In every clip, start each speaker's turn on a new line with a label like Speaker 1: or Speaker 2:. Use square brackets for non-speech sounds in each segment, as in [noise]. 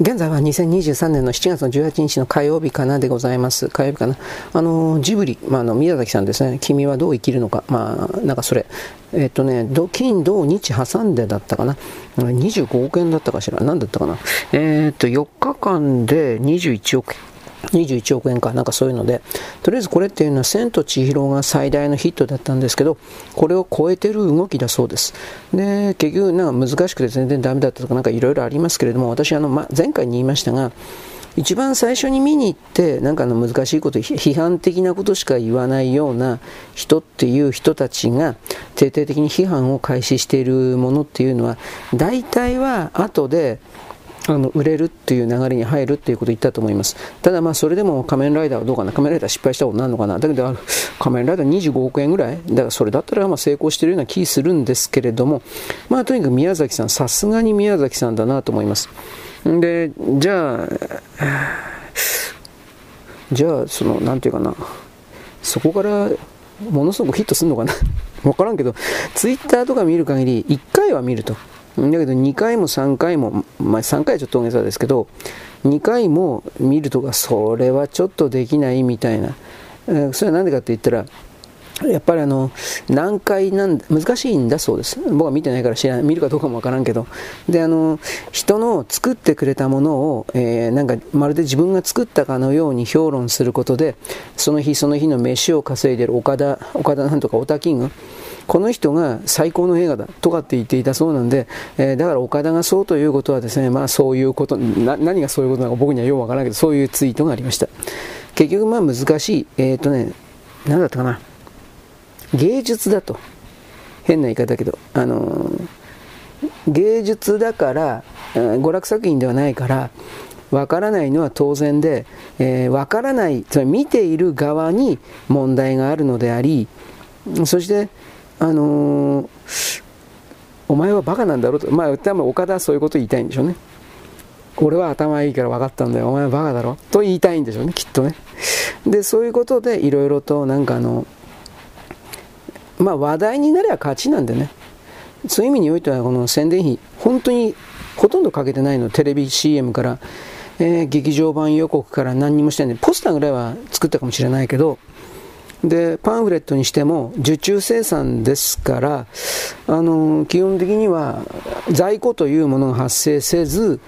Speaker 1: 現在は2023年の7月の18日の火曜日かなでございます。火曜日かな。あの、ジブリ、まあ、あの、宮崎さんですね。君はどう生きるのか。まあ、なんかそれ。えっとね、金、土、日挟んでだったかな。25億円だったかしら。何だったかな。えー、っと、4日間で21億円。21億円かなんかそういうので。とりあえずこれっていうのは「千と千尋」が最大のヒットだったんですけどこれを超えてる動きだそうです。で結局なんか難しくて全然ダメだったとかなんかいろいろありますけれども私あの、ま、前回に言いましたが一番最初に見に行ってなんかの難しいこと批判的なことしか言わないような人っていう人たちが徹底的に批判を開始しているものっていうのは大体は後であの売れるっていう流れに入るっていうことを言ったと思います。ただまあそれでも仮面ライダーはどうかな。仮面ライダー失敗したことになるのかな。だけど仮面ライダー25億円ぐらい。だからそれだったらまあ成功してるような気するんですけれども。まあとにかく宮崎さんさすがに宮崎さんだなと思います。でじゃあじゃあそのなんていうかな。そこからものすごくヒットするのかな。分からんけどツイッターとか見る限り1回は見ると。だけど2回も3回も、まあ、3回はちょっと大げさですけど、2回も見るとか、それはちょっとできないみたいな。それは何でかって言ったら、やっぱりあの、難解なん難しいんだそうです。僕は見てないから知らない、見るかどうかもわからんけど。で、あの、人の作ってくれたものを、えー、なんかまるで自分が作ったかのように評論することで、その日その日の飯を稼いでる岡田、岡田なんとかオタキング、この人が最高の映画だとかって言っていたそうなんで、えー、だから岡田がそうということはですね、まあそういうこと、何がそういうことなのか僕にはよくわからないけど、そういうツイートがありました。結局まあ難しい、えっ、ー、とね、何だったかな。芸術だと。変な言い方だけど、あの、芸術だから、娯楽作品ではないから、わからないのは当然で、えー、わからない、つまり見ている側に問題があるのであり、そして、あのー、お前はバカなんだろうと、まあ、多分岡田はそういうこと言いたいんでしょうね。俺は頭いいから分かったんだよ、お前はバカだろと言いたいんでしょうね、きっとね。で、そういうことでいろいろとなんかあの、まあ話題になれば勝ちなんでね。そういう意味においてはこの宣伝費、本当にほとんどかけてないの、テレビ CM から、えー、劇場版予告から何にもしてない。んで、ポスターぐらいは作ったかもしれないけど、でパンフレットにしても受注生産ですからあの基本的には在庫というものが発生せず、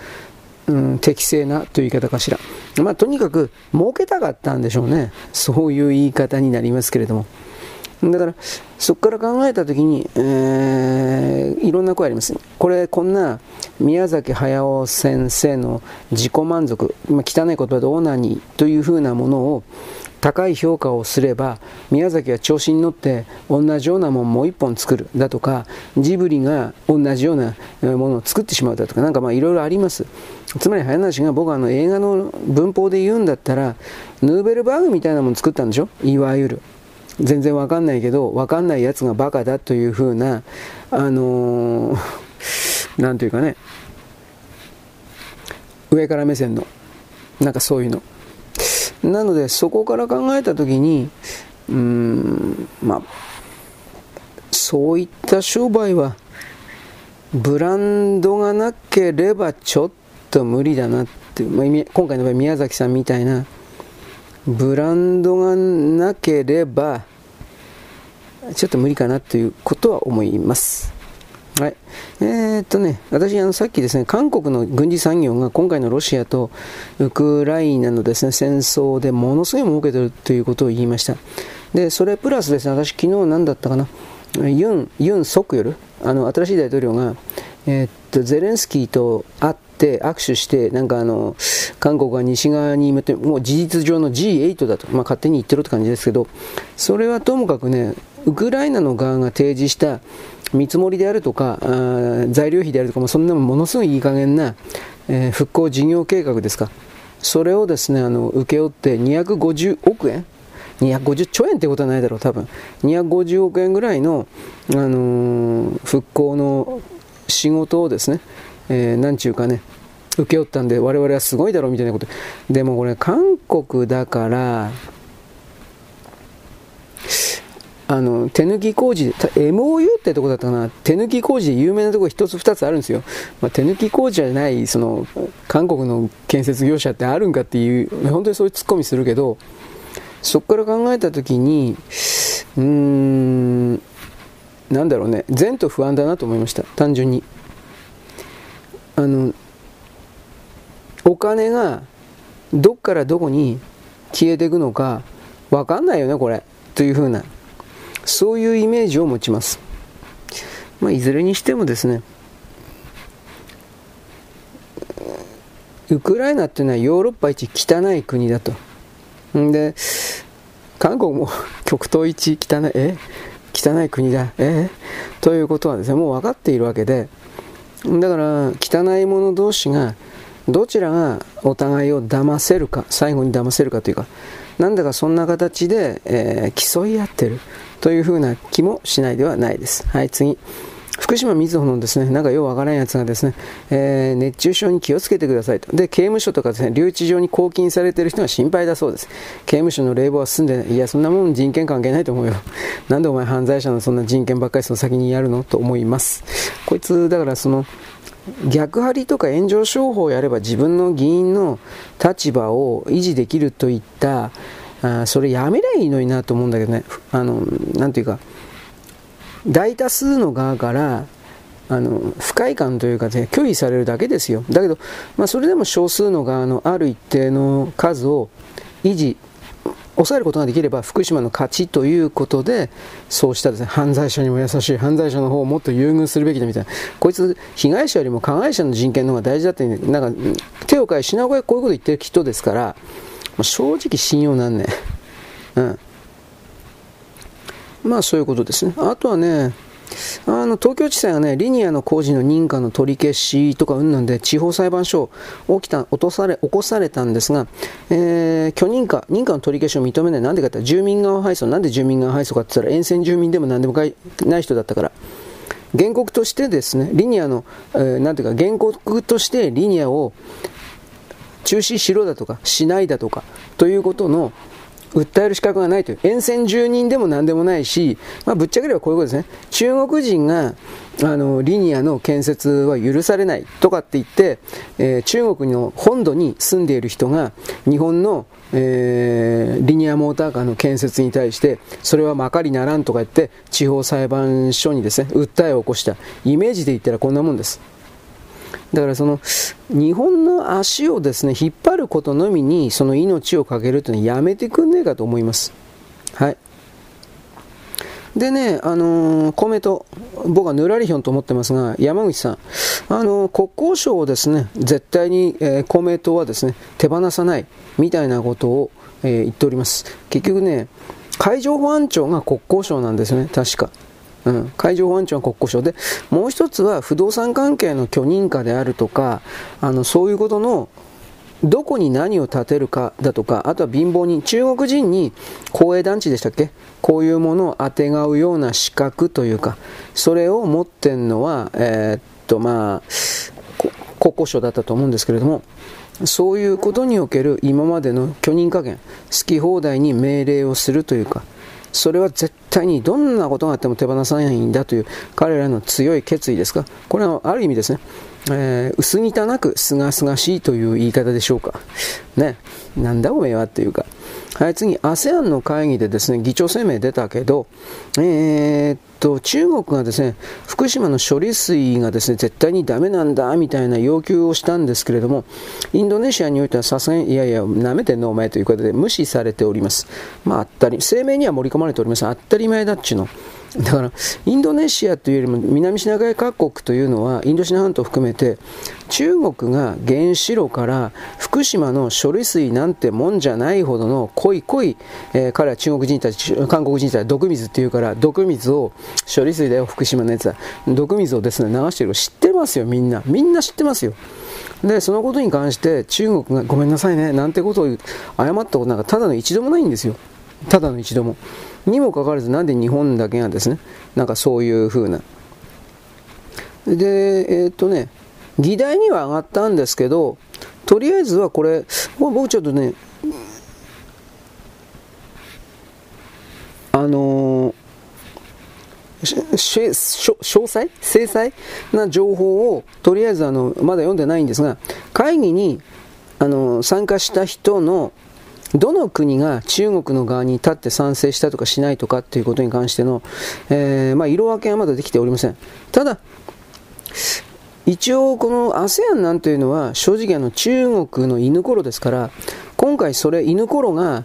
Speaker 1: うん、適正なという言い方かしら、まあ、とにかく儲けたかったんでしょうね。そういう言い方になりますけれども。だからそこから考えた時に、えー、いろんな声ありますこれこんな宮崎駿先生の自己満足、まあ、汚い言葉でオーナニーというふうなものを高い評価をすれば宮崎は調子に乗って同じようなもんもう一本作るだとかジブリが同じようなものを作ってしまうだとかなんかまあいろいろあります。つまり早梨が僕はあの映画の文法で言うんだったらヌーベルバーグみたいなもの作ったんでしょ？いわゆる。全然わかんないけどわかんないやつがバカだというふうなあのー、なんというかね。上から目線のなんかそういうの。なのでそこから考えた時にうーんまあそういった商売はブランドがなければちょっと無理だなって、まあ、今回の場合宮崎さんみたいなブランドがなければちょっと無理かなということは思います。はい。えー、っとね、私、あの、さっきですね、韓国の軍事産業が今回のロシアとウクライナのですね、戦争でものすごい儲けてるということを言いました。で、それプラスですね、私、昨日何だったかな、ユン、ユン・ソクヨル、あの、新しい大統領が、えー、っと、ゼレンスキーと会って、握手して、なんかあの、韓国が西側に向って、もう事実上の G8 だと、まあ、勝手に言ってるって感じですけど、それはともかくね、ウクライナの側が提示した見積もりであるとか、あ材料費であるとか、まあ、そんなものすごいいい加減な、えー、復興事業計画ですか。それをですね、あの、請け負って250億円？250兆円ってことはないだろう、多分。250億円ぐらいの、あのー、復興の仕事をですね、えー、なんちゅうかね、請け負ったんで、我々はすごいだろうみたいなこと。でもこれ、韓国だから、あの手抜き工事 MOU ってとこだったかな手抜き工事で有名なところ1つ2つあるんですよ、まあ、手抜き工事じゃないその韓国の建設業者ってあるんかっていう本当にそういうツッコミするけどそこから考えた時にうーんなんだろうね。前途不安だなと思いました。単純に。あのお金がどっからどこに消えていくのか分かんないよねこれ。というふうなそういうイメージを持ちます、まあ、いずれにしてもですね。ウクライナっていうのはヨーロッパ一汚い国だと。んで韓国も [laughs] 極東一汚い。え？汚い国だえ？ということはですねもう分かっているわけでだから汚い者同士がどちらがお互いを騙せるか最後に騙せるかというかなんだかそんな形で、えー、競い合ってるというふうな気もしないではないです。はい、次。福島みずほのですね、なんかようわからんやつがですね、えー、熱中症に気をつけてくださいと。で、刑務所とかですね、留置場に拘禁されてる人が心配だそうです。刑務所の冷房は進んでない。いや、そんなもん人権関係ないと思うよ。[laughs] なんでお前犯罪者のそんな人権ばっかりその先にやるの？と思います。こいつ、だからその、逆張りとか炎上商法をやれば自分の議員の立場を維持できるといったあそれやめりゃいいのになと思うんだけどねあのなんていうか大多数の側からあの不快感というか、ね、拒否されるだけですよ。だけど、まあ、それでも少数の側のある一定の数を維持抑えることができれば福島の勝ちということでそうしたです、ね、犯罪者にも優しい犯罪者の方をもっと優遇するべきだみたいな。こいつ被害者よりも加害者の人権の方が大事だって、なんか手を変え品声こういうこと言ってる人ですから正直信用なんねうん。まあそういうことですね。あとはねあの東京地裁がね、リニアの工事の認可の取り消しとかうんなんで、地方裁判所起きた落とされ起こされたんですが、えー、許認可、認可の取り消しを認めない、なんでかって住民側敗訴、なんで住民側敗訴かって言ったら、沿線住民でもなんでもない人だったから。原告としてですね、リニアの、えー、なんていうか、原告としてリニアを中止しろだとか、しないだとか、ということの訴える資格がないという、沿線住人でも何でもないし、まあ、ぶっちゃければこういうことですね、中国人があのリニアの建設は許されないとかって言って、えー、中国の本土に住んでいる人が日本の、えー、リニアモーターカーの建設に対してそれはまかりならんとか言って地方裁判所にですね訴えを起こした。イメージで言ったらこんなもんです。だからその日本の足をですね引っ張ることのみにその命をかけるというのはやめてくんねえかと思います。はい。でね、あのー、コメント、僕はぬらりひょんと思ってますが、山口さん、あのー、国交省をですね、絶対に、えー、公明党はですね、手放さない、みたいなことを、えー、言っております。結局ね、海上保安庁が国交省なんですね、確か。うん、海上保安庁は国交省で、もう一つは不動産関係の許認可であるとか、あのそういうことのどこに何を建てるかだとか、あとは貧乏人、中国人に公営団地でしたっけ？こういうものをあてがうような資格というか、それを持ってんのは、えー、っと、まあ、国交省だったと思うんですけれども、そういうことにおける今までの許認加減、好き放題に命令をするというか、それは絶対にどんなことがあっても手放さないんだという彼らの強い決意ですか？これはある意味ですね、えー、薄汚くすがすがしいという言い方でしょうか。ね。なんだおめえはっていうか。はい、次、ASEAN の会議でですね、議長声明出たけど、えー、っと、中国がですね、福島の処理水がですね、絶対にダメなんだ、みたいな要求をしたんですけれども、インドネシアにおいてはさすがに、いやいや、なめてんのお前ということで無視されております。まあ、あったり、声明には盛り込まれております。当たり前だっちの。だから、インドネシアというよりも南シナ海各国というのは、インドシナ半島を含めて、中国が原子炉から福島の処理水なんてもんじゃないほどの濃い濃い、えー、彼は中国人たち、韓国人たち毒水っていうから、毒水を、処理水だよ、福島のやつは。毒水をですね、流してる知ってますよ、みんな。みんな知ってますよ。で、そのことに関して中国がごめんなさいね、なんてことを謝ったことなんかただの一度もないんですよ。ただの一度も。にもかかわらずなんで日本だけがですねなんかそういう風な。でえー、っとね議題には上がったんですけどとりあえずはこれ僕ちょっとねあのー、詳細？制裁な情報をとりあえずあのまだ読んでないんですが会議にあの参加した人のどの国が中国の側に立って賛成したとかしないとかっていうことに関しての、えー、まあ、色分けはまだできておりません。ただ、一応この ASEAN なんていうのは正直あの中国の犬頃ですから今回それ犬頃が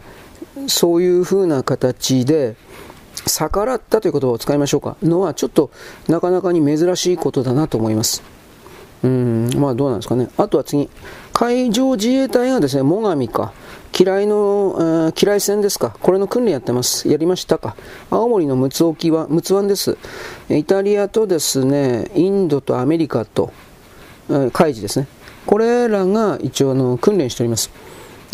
Speaker 1: そういうふうな形で逆らったという言葉を使いましょうか。のはちょっとなかなかに珍しいことだなと思います。うんまあどうなんですかね。あとは次。海上自衛隊がですね最上か。嫌いの、嫌い戦ですか？これの訓練やってます。やりましたか？青森の陸奥沖は、陸奥湾です。イタリアとですね、インドとアメリカと、海事ですね。これらが一応の訓練しております。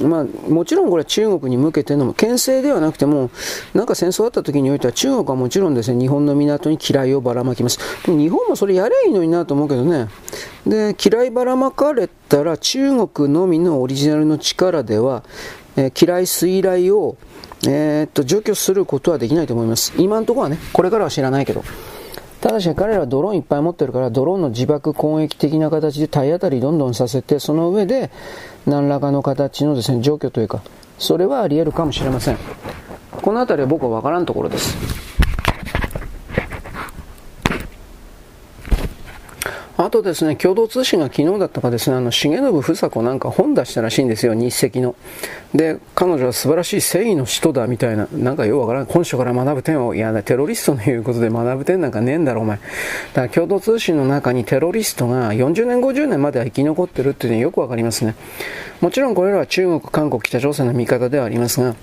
Speaker 1: まあ、もちろんこれは中国に向けての牽制ではなくても、なんか戦争あった時においては中国はもちろんですね、日本の港に嫌いをばらまきます。でも日本もそれやればいいのになと思うけどね。で、嫌いばらまかれたら中国のみのオリジナルの力では、えー、嫌い衰来を、えー、っと除去することはできないと思います。今のところはね、これからは知らないけど。ただし彼らはドローンいっぱい持ってるからドローンの自爆攻撃的な形で体当たりどんどんさせてその上で何らかの形のですね除去というかそれはあり得るかもしれません。この辺りは僕は分からんところです。あとですね、共同通信が昨日だったかですね、あの、重信房子なんか本出したらしいんですよ、日赤の。で、彼女は素晴らしい正義の人だみたいな、なんかようわからん、本書から学ぶ点を、いや、テロリストの言うことで学ぶ点なんかねえんだろ、お前。だから共同通信の中にテロリストが40年、50年までは生き残ってるっていうのはよくわかりますね。もちろんこれらは中国、韓国、北朝鮮の見方ではありますが、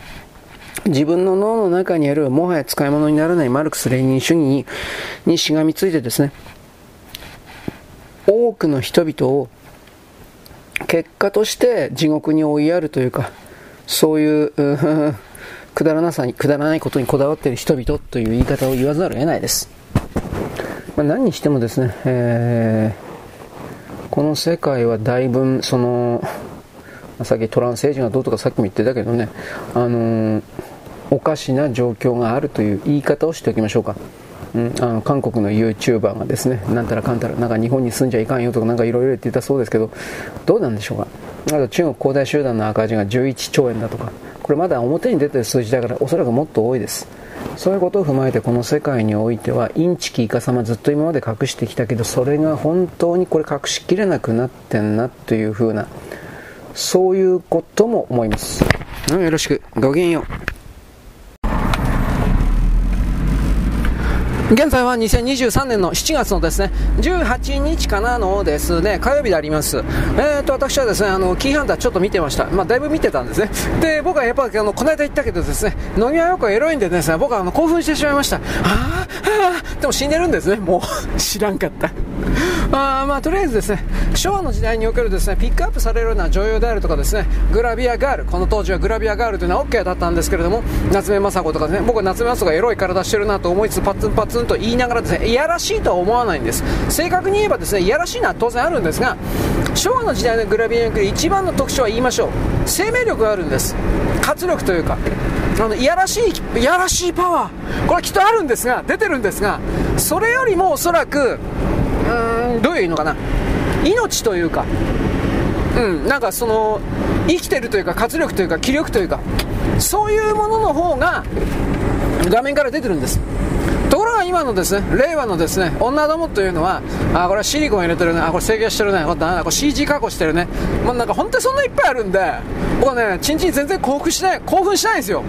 Speaker 1: 自分の脳の中にあるもはや使い物にならないマルクス・レーニン主義にしがみついてですね、多くの人々を結果として地獄に追いやるというか、そういう、う [laughs] くだらなさに、くだらないことにこだわっている人々という言い方を言わざるを得ないです。まあ、何にしてもですね、えー、この世界はだいぶ、その、さっきトランスエイジがどうとかさっきも言ってたけどね、あのー、おかしな状況があるという言い方をしておきましょうか。うん、あの韓国の YouTuber がですね、なんたらかんたら、なんか日本に住んじゃいかんよとか、なんかいろいろ言ってたそうですけど、どうなんでしょうか？あと中国恒大集団の赤字が11兆円だとか、これまだ表に出てる数字だから、おそらくもっと多いです。そういうことを踏まえて、この世界においては、インチキイカ様ずっと今まで隠してきたけど、それが本当にこれ隠しきれなくなってんなというふうな、そういうことも思います。うん、よろしく。ごきげんよう。現在は2023年の7月のですね、18日かなのですね、火曜日であります。えーと、私はですね、あの、キーハンターちょっと見てました。まあ、だいぶ見てたんですね。で、僕はやっぱあの、この間言ったけどですね、飲みはよくエロいんでですね、僕はあの、興奮してしまいました。ああ、でも死んでるんですね、もう。知らんかった。あまあ、とりあえずですね、昭和の時代におけるですね、ピックアップされるような女優であるとかですね、グラビアガール、この当時はグラビアガールというのは OK だったんですけれども、夏目雅子とかですね、僕は夏目雅子がエロい体してるなと思いつつ、パツンパツンと言いながらですね、いやらしいとは思わないんです。正確に言えばですねいやらしいのは当然あるんですが昭和の時代のグラビアにおける一番の特徴は言いましょう。生命力があるんです。活力というか。あのいやらしいいやらしいパワー。これはきっとあるんですが出てるんですがそれよりもおそらくうーん。どういうのかな？命というか。うん。なんかその生きてるというか活力というか気力というか。そういうものの方が画面から出てるんです。ところが今のですね、令和のですね、女どもというのは、あ、これはシリコン入れてるね、あ、これ制御してるね、これこれ CG 加工してるね。まあ、なんか本当にそんないっぱいあるんで、僕はね、ちんちん全然興奮しない、興奮しないんですよ。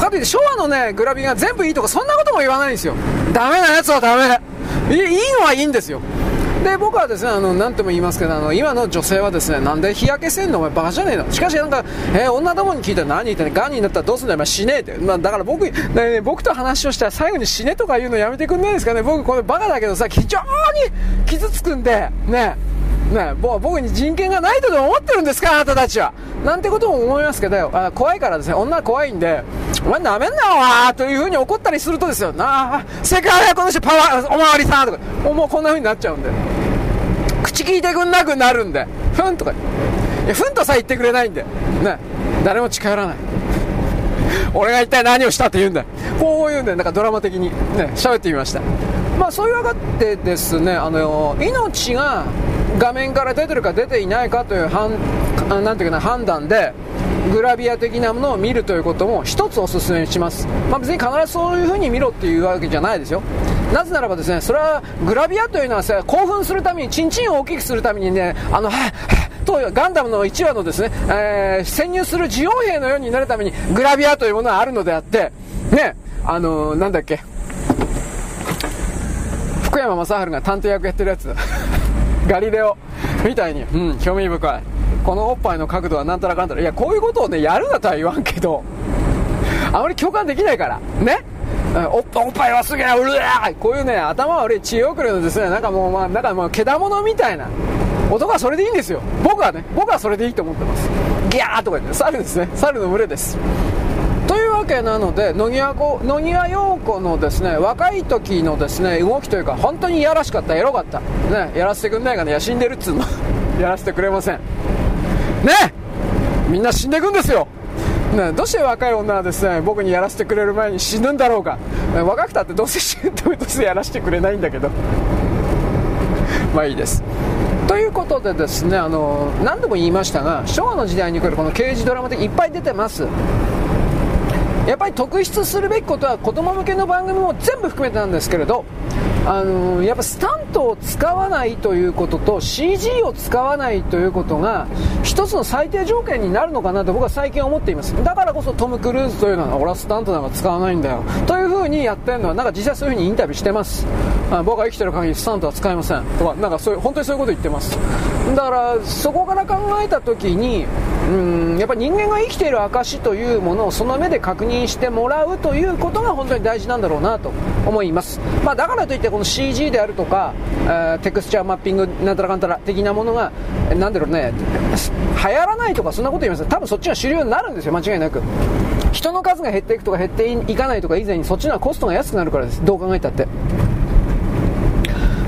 Speaker 1: かといって昭和のね、グラビアが全部いいとか、そんなことも言わないんですよ。ダメなやつはダメ。いいのはいいんですよ。で僕はですねあの何とも言いますけどあの今の女性はですねなんで日焼けせんのお前バカじゃねえの？しかしなんか、えー、女どもに聞いたら何言ってんの？ガンになったらどうすんだよ死ねえって、まあ、だから僕、ね、僕と話をしたら最後に死ねとか言うのやめてくんないですかね？僕これバカだけどさ非常に傷つくんでね。ね、僕に人権がないとでも思ってるんですか？あなたたちは。なんてことも思いますけど、あ怖いからですね、女は怖いんで、お前なめんなわというふうに怒ったりするとですよ、なあ、世界はこの人パワー、おまわりさんとか、もうこんなふうになっちゃうんで。口聞いてくんなくなるんで、ふんとか、いや、ふんとさえ言ってくれないんで、ね、誰も近寄らない。俺が一体何をしたと言うんだ。こういうねなんかドラマ的に。ね喋ってみました。まあそういうわけでですねあの命が画面から出てるか出ていないかという判なんていうかな判断でグラビア的なものを見るということも一つお勧めします、まあ、別に必ずそういう風に見ろっていうわけじゃないですよ。なぜならばですねそれはグラビアというのはさ興奮するためにチンチンを大きくするためにねあのはとガンダムの1話のですね、えー、潜入する自衛兵のようになるためにグラビアというものはあるのであってねあのー、なんだっけ。福山雅治が探偵役やってるやつガリレオみたいにうん。興味深い。このおっぱいの角度はなんたらかんたら。いやこういうことをねやるなとは言わんけどあまり共感できないから。ね。おっおっぱいはすげえうるわこういうね頭悪い知恵遅れのですねなんかもうまあなんかもうけだものみたいな。男はそれでいいんですよ。僕はね僕はそれでいいと思ってます。ギャーとか言って猿ですね。猿の群れですというわけなので野際野際陽子のですね若い時のですね動きというか本当にいやらしかったエロかった。ねやらせてくんないかねいや死んでるっつうの。[laughs] やらせてくれません。ねみんな死んでいくんですよ。ね、どうして若い女はですね僕にやらせてくれる前に死ぬんだろうか、ね、若くたってどうせ死ぬためとしてやらせてくれないんだけど。[laughs] まあいいです。ということでですねあの何度も言いましたが昭和の時代に来るこの刑事ドラマっていっぱい出てます。やっぱり特筆するべきことは子供向けの番組も全部含めてなんですけれどあの、やっぱスタントを使わないということと CG を使わないということが一つの最低条件になるのかなと僕は最近思っています。だからこそトム・クルーズというのは俺はスタントなんか使わないんだよ。というふうにやってるのはなんか実際そういうふうにインタビューしてます。あ僕が生きてる限りスタントは使いません。とかなんかそういう本当にそういうこと言ってます。だからそこから考えた時にうんやっぱ人間が生きている証というものをその目で確認してもらうということが本当に大事なんだろうなと思います、まあ、だからといってこの CG であるとか、えー、テクスチャーマッピングなんたらかんたら的なものがなんだろうね流行らないとかそんなこと言います。多分そっちが主流になるんですよ間違いなく。人の数が減っていくとか減っていかないとか以前にそっちのはコストが安くなるからです。どう考えたって。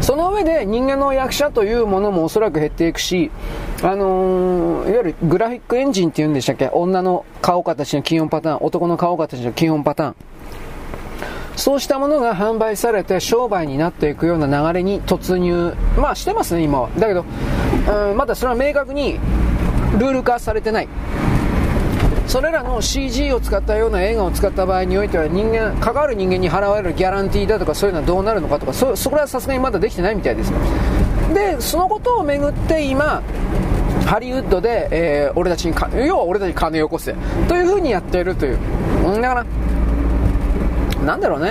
Speaker 1: その上で人間の役者というものもおそらく減っていくし、あのー、いわゆるグラフィックエンジンっていうんでしたっけ？女の顔形の基本パターン、男の顔形の基本パターン。そうしたものが販売されて商売になっていくような流れに突入、まあしてますね、今は。だけど、うん、まだそれは明確にルール化されてない。それらの CG を使ったような映画を使った場合においては人間関わる人間に払われるギャランティーだとかそういうのはどうなるのかとかそそこはさすがにまだできてないみたいです。でそのことをめぐって今ハリウッドで、えー、俺たちに要は俺たちに金をよこせ。というふうにやっているという。だからなんだろうね。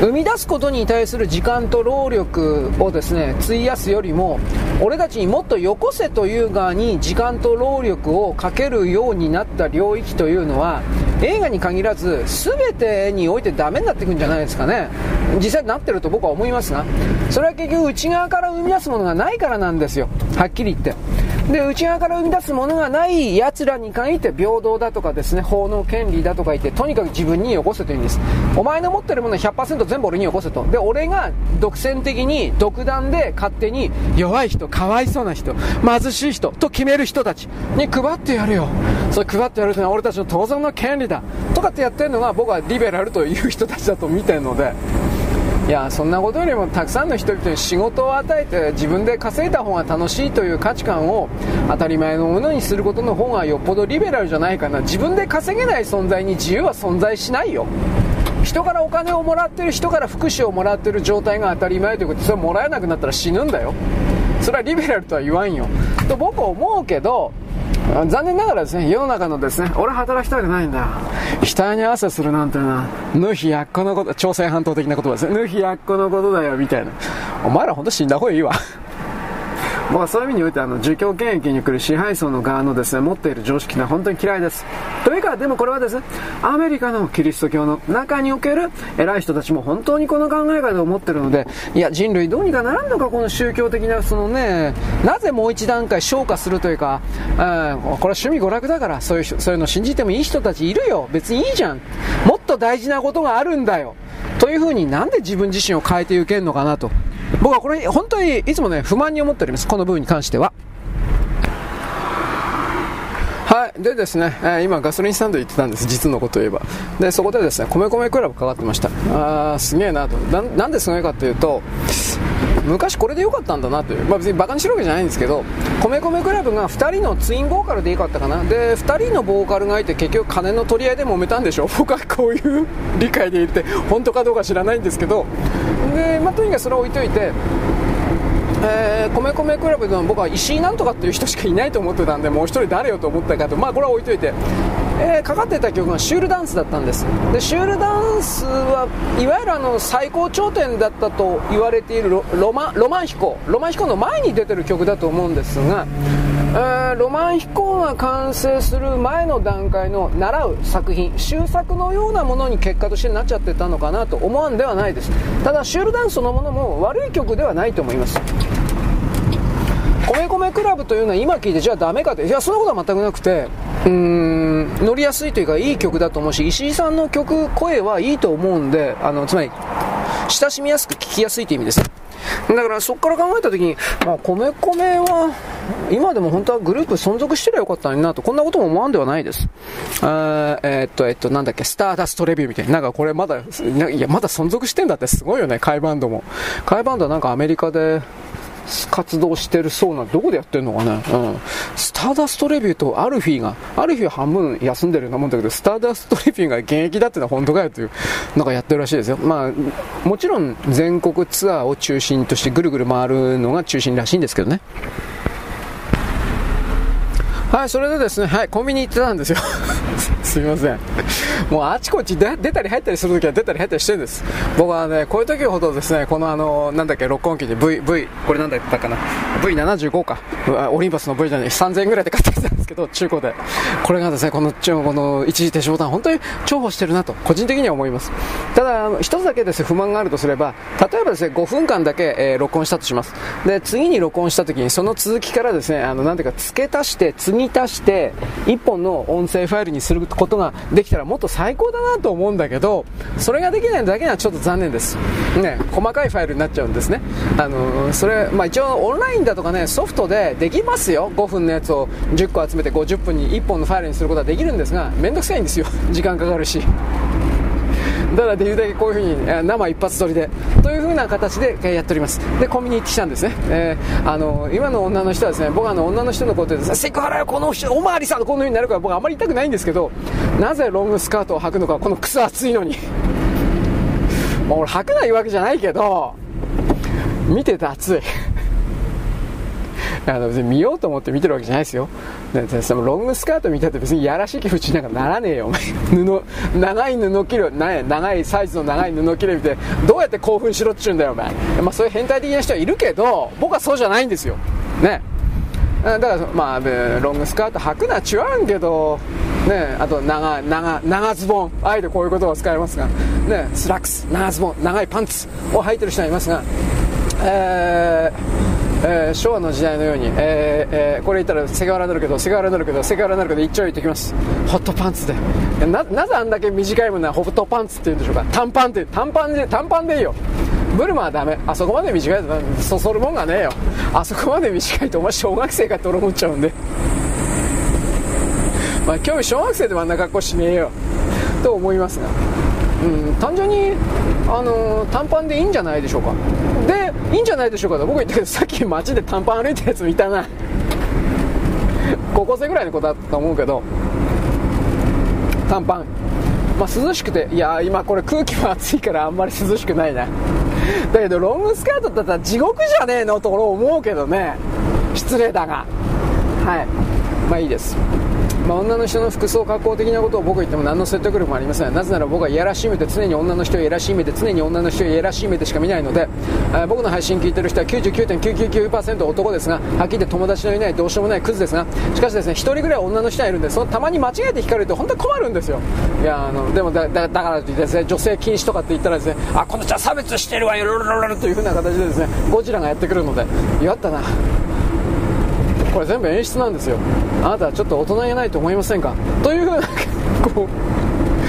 Speaker 1: 生み出すことに対する時間と労力をですね費やすよりも俺たちにもっとよこせという側に時間と労力をかけるようになった領域というのは映画に限らず全てにおいてダメになっていくんじゃないですかね。実際なってると僕は思いますがそれは結局内側から生み出すものがないからなんですよ。はっきり言って。で内側から生み出すものがない奴らに限って平等だとかですね法の権利だとか言ってとにかく自分によこせというんです。お前の持ってるもの100%全部俺によこせと。で俺が独占的に独断で勝手に弱い人かわいそうな人貧しい人と決める人たちに配ってやるよ。それ配ってやるというのは俺たちの当然の権利だ。とかってやってるのが僕はリベラルという人たちだと見てるので。いやそんなことよりもたくさんの人々に仕事を与えて自分で稼いだ方が楽しいという価値観を当たり前のものにすることの方がよっぽどリベラルじゃないかな。自分で稼げない存在に自由は存在しないよ。人からお金をもらってる人から福祉をもらってる状態が当たり前ということそれもらえなくなったら死ぬんだよ。それはリベラルとは言わんよ。と僕は思うけど残念ながらですね世の中のですね俺働きたくないんだよ。額に汗するなんてな。ぬひやっこのこと朝鮮半島的な言葉ですね。ぬひやっこのことだよみたいな。お前らほんと死んだ方がいいわ僕はそういう意味においてあの儒教権益に来る支配層の側のです。ね持っている常識は本当に嫌いですというかでもこれはです。ねアメリカのキリスト教の中における偉い人たちも本当にこの考え方を持ってるので。いや人類どうにかならんのかこの宗教的なそのねなぜもう一段階昇華するというか、うん、これは趣味娯楽だからそういうそういうの信じてもいい人たちいるよ。別にいいじゃん。もっと大事なことがあるんだよ。というふうになんで自分自身を変えていけるのかなと。僕はこれ本当にいつもね不満に思っておりますこの部分に関してははい。でですね、えー、今ガソリンスタンド行ってたんです。実のことを言えば。で、そこでですね、米米クラブかかってました。あー、すげえなと。ななんですごいかというと、昔これで良かったんだなという、まあ、別にバカにしてるわけじゃないんですけど、米米クラブが2人のツインボーカルで良かったかな、で2人のボーカルがいて、結局、金の取り合いで揉めたんでしょ、[laughs] 僕はこういう理解で言って、本当かどうか知らないんですけど、でまあ、とにかくそれを置いといて、えー、米米クラブでの僕は石井なんとかっていう人しかいないと思ってたんでもう1人誰よと思ったかとまあこれは置いといて、えー、かかってた曲がシュールダンスだったんです。でシュールダンスはいわゆるあの最高頂点だったと言われているロマロマン飛行。ロマン飛行の前に出てる曲だと思うんですがえー、ロマン飛行が完成する前の段階の習う作品終作のようなものに結果としてなっちゃってたのかなと思わんではないです。ただシュールダンスそのものも悪い曲ではないと思います。米米クラブというのは今聞いてじゃあダメかっていやそんなことは全くなくてうん乗りやすいというかいい曲だと思うし石井さんの曲声はいいと思うんであのつまり親しみやすく聴きやすいという意味ですだからそこから考えた時に、まあ、米米は今でも本当はグループ存続してりゃよかったのになと、こんなことも思わんではないです。あえー、っと、えっと、なんだっけ、スターダストレビューみたいな。なんかこれまだ、いや、まだ存続してんだってすごいよね、カイバンドも。カイバンドはなんかアメリカで、活動してるそうな、どこでやってんのかね。うん。スターダストレビューとアルフィーが、アルフィーは半分休んでるようなもんだけど、スターダストレビューが現役だってのは本当かよという、なんかやってるらしいですよ。まあ、もちろん全国ツアーを中心としてぐるぐる回るのが中心らしいんですけどね。はい、それでですね、はい、コンビニ行ってたんですよ。[laughs] すいません。もうあちこち出たり入ったりするときは出たり入ったりしてるんです。僕はね、こういう時ほどですね、このあの、なんだっけ、録音機に V、V、これなんだったかな？V75 か。オリンパスの V じゃない、3000円ぐらいで買ってきたんですけど、中古で。これがですね、この、この一時停止ボタン、本当に重宝してるなと、個人的には思います。ただ、一つだけですね、不満があるとすれば、例えばですね、5分間だけ、えー、録音したとします。で、次に録音した時に、その続きからですね、あの、なんていうか、付け足して、次に足して1本の音声ファイルにすることができたらもっと最高だなと思うんだけどそれができないだけにはちょっと残念です、ね、細かいファイルになっちゃうんですね。あのそれ、まあ、一応オンラインだとかねソフトでできますよ。5分のやつを10個集めて50分に1本のファイルにすることはできるんですがめんどくさいんですよ。時間かかるし。だからできるだけこういうふうに生一発撮りでというふうな形でやっております。でコンビニ行ってきたんですね、えー、あの今の女の人はですね僕はあの女の人のことでセクハラよこの人おまわりさんこのようになるから僕はあまり言いたくないんですけどなぜロングスカートを履くのかこのクソ暑いのに。[laughs] もう俺履くないわけじゃないけど見てて暑い。あの別に見ようと思って見てるわけじゃないですよ。でそのロングスカート見たって別にやらしい気持ちになんかならねえよ、お前。布、長い布切る、長いサイズの長い布切れ見て、どうやって興奮しろっちゅうんだよ、お前。まあそういう変態的な人はいるけど、僕はそうじゃないんですよ。ね。だからまあロングスカート履くのは違うんけどねあと長長長ズボンあえてこういう言葉を使いますがねスラックス長ズボン長いパンツを履いてる人はいますがえーえー、昭和の時代のように、えーえー、これ言ったらセクハラになるけどセクハラになるけどセクハラになるけど一丁言ってきます。ホットパンツで。ななぜあんだけ短いものはホットパンツって言うんでしょうか。短パンって短パンで短パンでいいよ。ブルマはダメ。あそこまで短いとそそるもんがねえよ。あそこまで短いとお前小学生かって俺思っちゃうんで。まあ今日小学生でもあんな格好しねえよ。と思いますが。うん単純にあのー、短パンでいいんじゃないでしょうか。でいいんじゃないでしょうかと。僕言ったけどさっき街で短パン歩いたやついたな。高校生ぐらいの子だったと思うけど。短パン。まあ涼しくて。いや今これ空気も暑いからあんまり涼しくないな。だけどロングスカートだったら地獄じゃねえのところ思うけどね。失礼だが。はい。まあいいです。まあ、女の人の服装加工的なことを僕言っても何の説得力もありません。なぜなら僕はいやらしい目で常に女の人をいやらしい目で常に女の人をいやらしい目でしか見ないので、えー、僕の配信聞いてる人は99.999%男ですがはっきり言って友達のいないどうしようもないクズですがしかしですね1人ぐらい女の人がいるんでそのたまに間違えて聞かれると本当に困るんですよ。いやあのでもだからですね女性禁止とかって言ったらですねあこの人は差別してるわよというふうな形でですねゴジラがやってくるのでやったな。これ全部演出なんですよ。あなたはちょっと大人げないと思いませんか？というふうなこ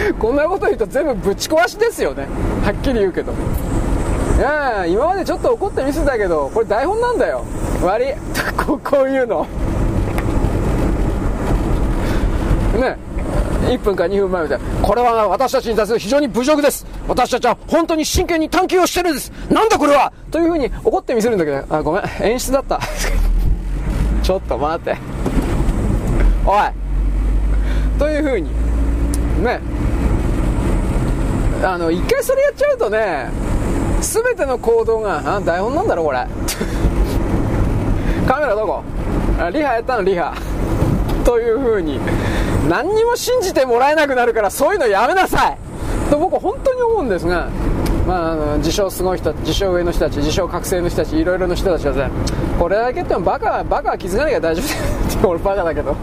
Speaker 1: うこんなこと言うと全部ぶち壊しですよね。はっきり言うけど。いや今までちょっと怒って見せたけどこれ台本なんだよ。悪い。[laughs] ここういうの。ね1分か2分前みたいな。これは私たちに対する非常に侮辱です。私たちは本当に真剣に探求をしてるんです。なんだこれは。というふうに怒ってみせるんだけどあごめん。演出だった。ちょっと待って。おい。というふうにね。あの一回それやっちゃうとね全ての行動があ台本なんだろこれ。カメラどこ？リハやったのリハ。というふうに何にも信じてもらえなくなるからそういうのやめなさい。と僕本当に思うんですがまあ、自称すごい人自称上の人たち自称覚醒の人たちいろいろな人たちはねこれだけ言ってもバカバカは気づかなきゃ大丈夫だよ。[laughs] 俺バカだけど。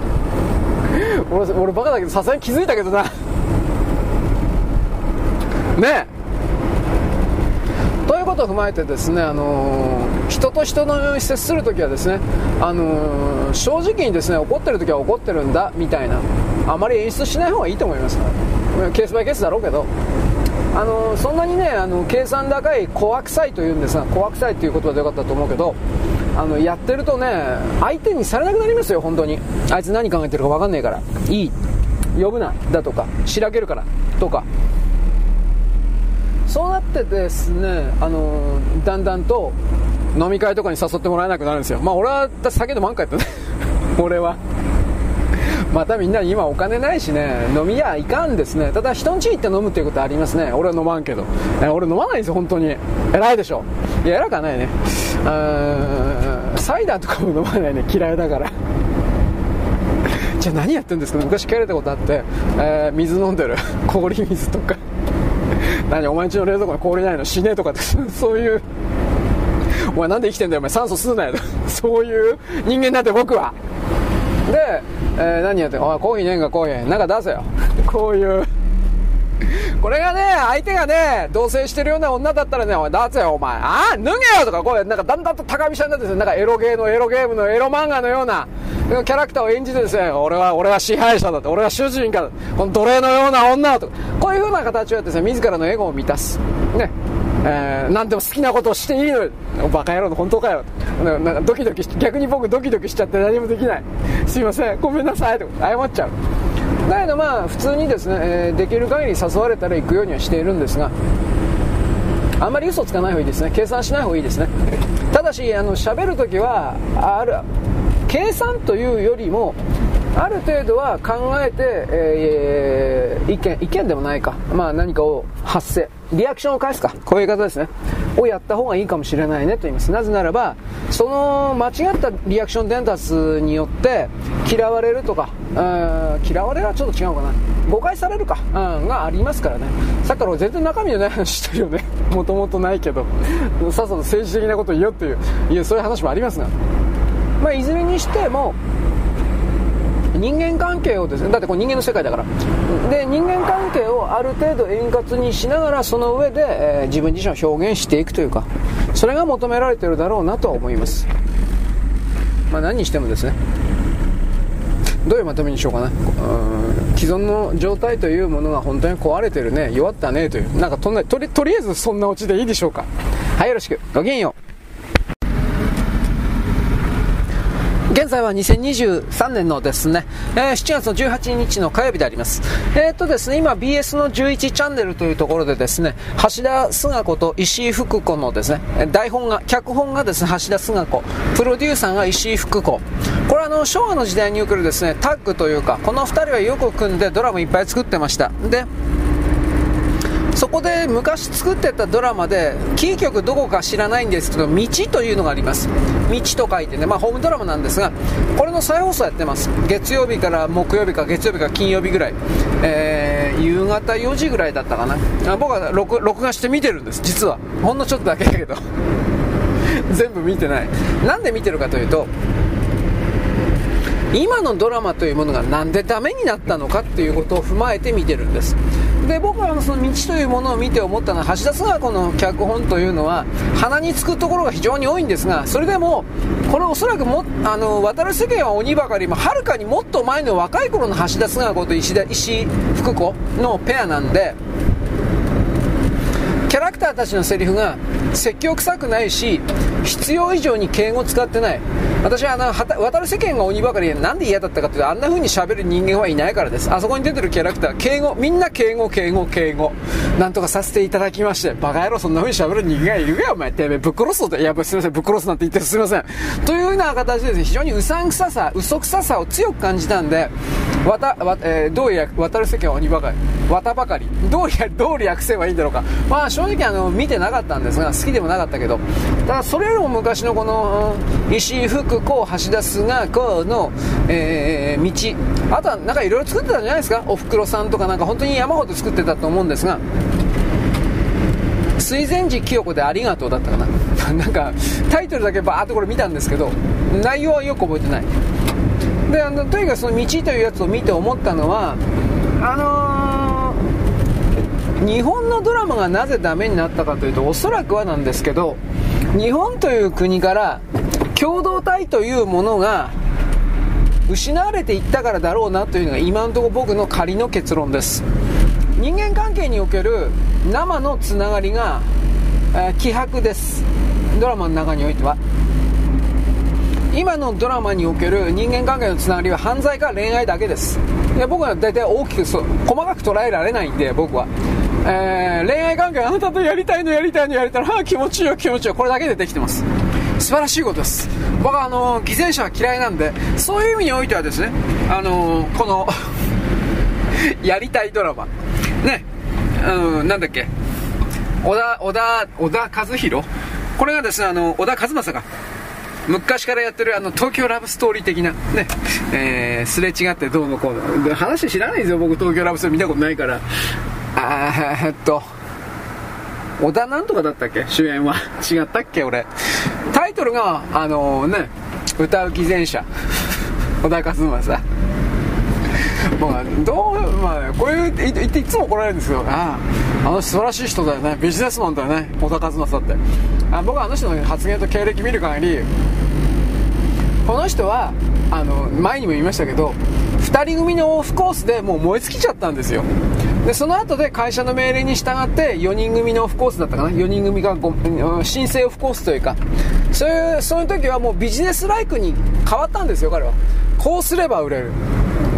Speaker 1: 俺俺バカだけどさすがに気づいたけどな。ねということを踏まえてですね、あのー、人と人のように接するときはですね、あのー、正直にですね怒ってるときは怒ってるんだみたいな。あまり演出しない方がいいと思いますケースバイケースだろうけど。あの、そんなにねあの計算高い怖臭いというんですが怖臭いっていう言葉でよかったと思うけどあのやってるとね相手にされなくなりますよ本当にあいつ何考えてるか分かんないからいい呼ぶなだとかしらけるからとか。そうなってですね、あの、だんだんと飲み会とかに誘ってもらえなくなるんですよ。まあ俺は酒飲まんかったね。[laughs] 俺は。またみんな今お金ないしね。飲み屋いかんですね。ただ人ん家行って飲むっていうことありますね。俺は飲まんけど、え俺飲まないんですよ本当に。偉いでしょ。いや偉くはないね。サイダーとかも飲まないね。嫌いだから。[laughs] じゃあ何やってるんですか？昔聞かれたことあって、えー、水飲んでる。[laughs] 氷水とか。[laughs] 何お前んちの冷蔵庫に氷ないの？死ねとかって。そういう。お前なんで生きてんだよ？お前酸素吸うなよ。そういう人間なんて僕は。で、えー、何やっておいコーヒーねえんか？コーヒー。なんか出せよ。[laughs] こういう。これがね、相手がね、同棲してるような女だったらね、お前、出せよ、お前。ああ脱げよ！とか、こう、なんかだんだんと高飛車になってですね、なんかエロゲーのエロゲームのエロ漫画のような、キャラクターを演じてですね、俺は、俺は支配者だって、俺は主人公だこの奴隷のような女だと。こういう風な形をやってですね、自らのエゴを満たす。ね。えー、何でも好きなことをしていいのよ。バカ野郎の本当かよ。なんかドキドキし逆に僕ドキドキしちゃって何もできない。すいません、ごめんなさい。と謝っちゃう。だけどまあ普通にですね、えー、できる限り誘われたら行くようにはしているんですがあんまり嘘つかない方がいいですね計算しない方がいいですねただしあの喋るときはある計算というよりもある程度は考えて、えー、意見意見でもないか、まあ、何かを発生リアクションを返すか。こういう言い方ですね。をやった方がいいかもしれないね。と言います。なぜならばその間違ったリアクション伝達によって嫌われるとか嫌われるはちょっと違うかな。誤解されるか、うん、がありますからね。さっきから全然中身のない話してるよね。もともとないけど。さっさと政治的なこと言おうっていういやそういう話もありますが、まあ、いずれにしても人間関係をですねだってこれ人間の世界だから。で人間関係をある程度円滑にしながらその上で、えー、自分自身を表現していくというかそれが求められてるだろうなとは思います。まあ何にしてもですね。どういうまとめにしようかな。う既存の状態というものが本当に壊れてるね弱ったねという。なんかとりとりあえずそんなオチでいいでしょうか。はいよろしく。ごきげんよう。現在は2023年のですね、えー、7月の18日の火曜日であります。えー、っとですね、今 BS の11チャンネルというところでですね、橋田壽賀子と石井福子のですね、台本が、脚本がですね、橋田壽賀子、プロデューサーが石井福子。これはあの、昭和の時代におけるですね、タッグというか、この2人はよく組んでドラムいっぱい作ってました。で、そこで昔作ってたドラマでキー局どこか知らないんですけど「道」というのがあります。道と書いてね、まあ、ホームドラマなんですがこれの再放送やってます。月曜日から木曜日か月曜日か金曜日ぐらい、えー、夕方4時ぐらいだったかな。僕は録録画して見てるんです。実は。ほんのちょっとだけだけど。[laughs] 全部見てない。なんで見てるかというと今のドラマというものが何でダメになったのかっていうことを踏まえて見てるんです。で僕はその道というものを見て思ったのは橋田壽賀子の脚本というのは鼻につくところが非常に多いんですがそれでもこれおそらくもあの渡る世間は鬼ばかりもはるかにもっと前の若い頃の橋田壽賀子と石田石福子のペアなんでラクターたちのセリフが説教臭くないし必要以上に敬語使ってない。私はあの渡る世間が鬼ばかりでなんで嫌だったかというとあんな風に喋る人間はいないからです。あそこに出てるキャラクター敬語みんな敬語敬語敬語。なんとかさせていただきましてバカ野郎そんな風に喋る人間がいるかよお前。てめえぶっ殺すぞいやすいませんぶっ殺すなんて言ってすいません。というような形でです、ね、非常にうさんくささ嘘くささを強く感じたんでわた、わえー、どうや渡る世間は鬼ばかり。綿ばかり。どうやどうリアクせばいいんだろうか。まあ正直あの見てなかったんですが好きでもなかったけどただそれよりも昔のこの石井福子橋田菅子の、えー、道。あとはなんかいろいろ作ってたんじゃないですか。おふくろさんとかなんか本当に山ほど作ってたと思うんですが水前寺清子でありがとうだったかな。[laughs] なんかタイトルだけバーっとこれ見たんですけど内容はよく覚えてない。であのとにかくその道というやつを見て思ったのはあのー、日本のドラマがなぜダメになったかというとおそらくはなんですけど日本という国から共同体というものが失われていったからだろうなというのが今のところ僕の仮の結論です。人間関係における生のつながりが、え、希薄です。ドラマの中においては。今のドラマにおける人間関係のつながりは犯罪か恋愛だけです。で僕は大体大きくそう細かく捉えられないんで僕は、えー、恋愛関係あなたとやりたいのやりたいのやりたいの、気持ちいいよ気持ちいいよ。これだけでできてます。素晴らしいことです。僕はあの偽善者は嫌いなんでそういう意味においてはですねあのこの [laughs] やりたいドラマ。ね。うんなんだっけ。小田小田小田和弘。これがですねあの小田和正か昔からやってるあの東京ラブストーリー的なね、えー、すれ違ってどうのこうの。話知らないんですよ僕東京ラブストーリー見たことないから。えっと小田なんとかだったっけ？主演は。[laughs] 違ったっけ？俺。タイトルがあのね歌う偽善者。小田和正。まあ、どう、まあ、こういう言っていつも怒られるんですけど、ああ、あの素晴らしい人だよね、ビジネスマンだよね、小田和正って。あ僕はあの人の発言と経歴見る限り、この人は、あの、前にも言いましたけど、2人組のオフコースでもう燃え尽きちゃったんですよ。で、その後で会社の命令に従って4人組のオフコースだったかな ?4 人組が申請オフコースというか、そういう、そういう時はもうビジネスライクに変わったんですよ、彼は。こうすれば売れる。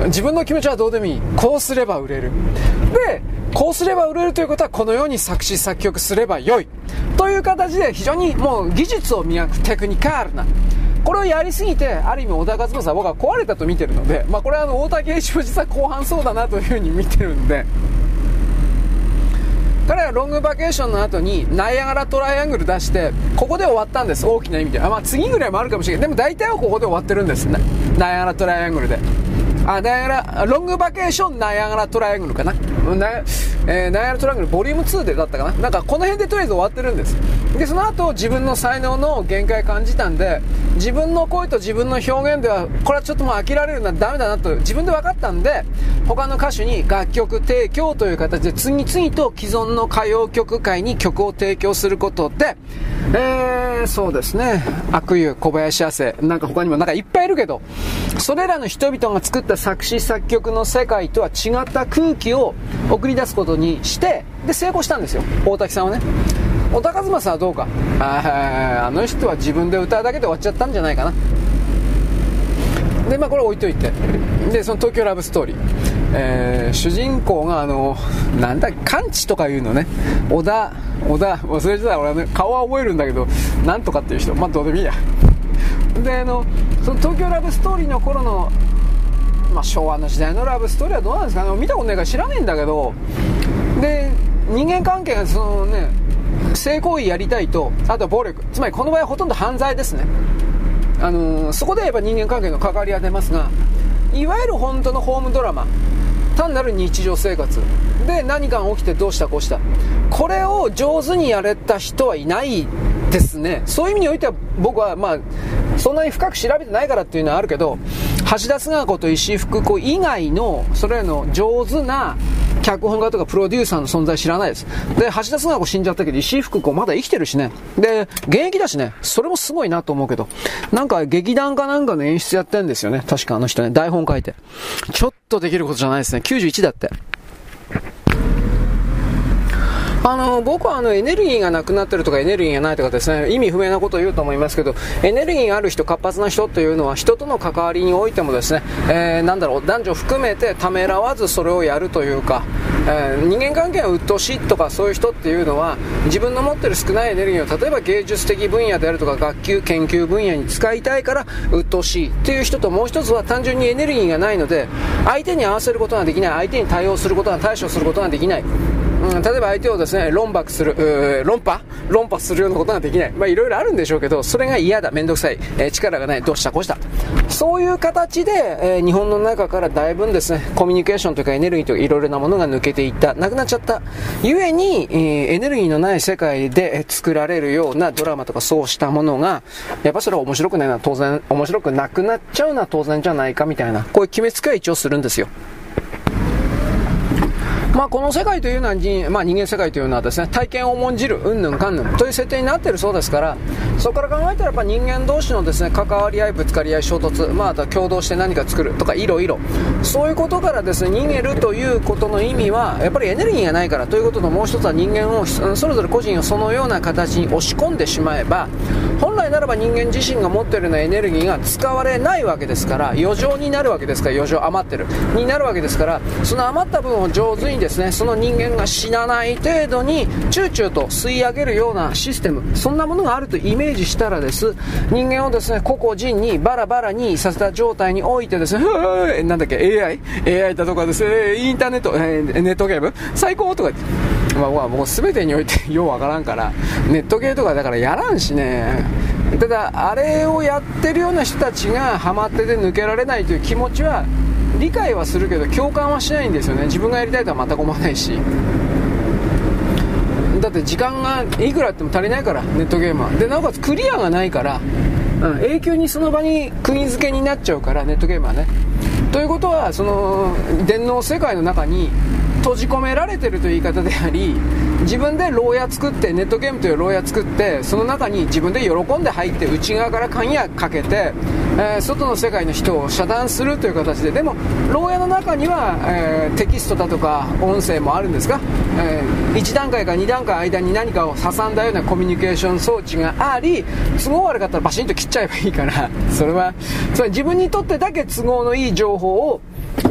Speaker 1: 自分の気持ちはどうでもいい。こうすれば売れる。で、こうすれば売れるということはこのように作詞作曲すればよい。という形で非常にもう技術を磨くテクニカルな。これをやりすぎて、ある意味小田和正は僕は壊れたと見てるので、まあこれはあの大竹栄一郎実は後半そうだなというふうに見てるんで、彼はロングバケーションの後にナイアガラトライアングル出してここで終わったんです。大きな意味であ、まあ、次ぐらいもあるかもしれない。でも大体はここで終わってるんですね。ナイアガラトライアングルで。あ、ナイアラ、ロングバケーションナイアガラトライアングルかな？ナイ,、えー、ナイアガラトライアングルボリューム2でだったかな？なんかこの辺でとりあえず終わってるんです。で、その後自分の才能の限界感じたんで、自分の声と自分の表現では、これはちょっともう飽きられるな、ダメだなと自分で分かったんで、他の歌手に楽曲提供という形で次々と既存の歌謡曲界に曲を提供することで、えー、そうですね、悪友、小林亜生、なんか他にもなんかいっぱいいるけど、それらの人々が作った作詞作曲の世界とは違った空気を送り出すことにしてで成功したんですよ。大滝さんはね。小田和正はどうか。ああの人は自分で歌うだけで終わっちゃったんじゃないかな。でまあこれ置いといて。でその東京ラブストーリー、えー、主人公があのなんだ完治とかいうのね。小田小田忘れてた俺はね顔は覚えるんだけどなんとかっていう人。まあどうでもいいや。であのその東京ラブストーリーの頃のまあ、昭和の時代のラブストーリーはどうなんですかね。見たことないから知らねえんだけど。で人間関係がそのね性行為やりたいとあとは暴力。つまりこの場合はほとんど犯罪ですね。あのー、そこでやっぱ人間関係の関わりは出ますがいわゆる本当のホームドラマ単なる日常生活。で何かが起きてどうしたこうした。これを上手にやれた人はいないですね。そういう意味においては僕はまあそんなに深く調べてないからっていうのはあるけど橋田壽賀子と石井福子以外のそれらの上手な脚本家とかプロデューサーの存在知らないです。で、橋田壽賀子死んじゃったけど、石井福子まだ生きてるしね。で、現役だしね、それもすごいなと思うけど、なんか劇団かなんかの演出やってんですよね。確かあの人ね、台本書いて。ちょっとできることじゃないですね。91だって。あの僕はあのエネルギーがなくなってるとかエネルギーがないとかですね意味不明なことを言うと思いますけどエネルギーがある人活発な人というのは人との関わりにおいてもですね、えー、なんだろう男女含めてためらわずそれをやるというか、えー、人間関係が鬱陶しいとかそういう人っていうのは自分の持ってる少ないエネルギーを例えば芸術的分野であるとか学級研究分野に使いたいから鬱陶しいっていう人ともう一つは単純にエネルギーがないので相手に合わせることができない相手に対応することが対処することができない。うん、例えば相手をですね論破する論破？論破するようなことができない。まあいろいろあるんでしょうけどそれが嫌だ。面倒くさい、えー、力がない。どうした？こうした。そういう形で、えー、日本の中からだいぶですねコミュニケーションというかエネルギーといろいろなものが抜けていった。なくなっちゃった。ゆえに、えー、エネルギーのない世界で作られるようなドラマとかそうしたものがやっぱそれは面白くないのは当然面白くなくなっちゃうのは当然じゃないかみたいな。こういう決めつけは一応するんですよ。まあ、この世界というのは、まあ、人間世界というのはですね体験を重んじるうんぬんかんぬんという設定になっているそうですからそこから考えたらやっぱ人間同士のですね関わり合いぶつかり合い衝突、まあ、あとは共同して何か作るとかいろいろそういうことからですね逃げるということの意味はやっぱりエネルギーがないからということともう一つは人間をそれぞれ個人をそのような形に押し込んでしまえば本来ならば人間自身が持っているようなエネルギーが使われないわけですから余剰になるわけですから余剰余ってるになるわけですからその余った分を上手にですねその人間が死なない程度にチューチューと吸い上げるようなシステムそんなものがあるとイメージしたらです人間をですね個々人にバラバラにさせた状態においてですねなんだっけ AI AI だとかですねインターネット、えー、ネットゲーム？最高とかまあ、まあ、もう全てにおいてようわからんからネットゲーとかだからやらんしね。ただあれをやってるような人たちがハマってて抜けられないという気持ちは理解はするけど共感はしないんですよね。自分がやりたいとは全く思わないし。だって時間がいくらあっても足りないからネットゲームは。でなおかつクリアがないから、うん、永久にその場に釘付けになっちゃうからネットゲームはね。ということはその電脳世界の中に閉じ込められてるという言い方であり自分で牢屋作ってネットゲームという牢屋作ってその中に自分で喜んで入って内側から鍵屋かけて、えー、外の世界の人を遮断するという形ででも牢屋の中には、えー、テキストだとか音声もあるんですが、えー、1段階か2段階間に何かを挟んだようなコミュニケーション装置があり都合悪かったらバシンと切っちゃえばいいからそれはそれ自分にとってだけ都合のいい情報を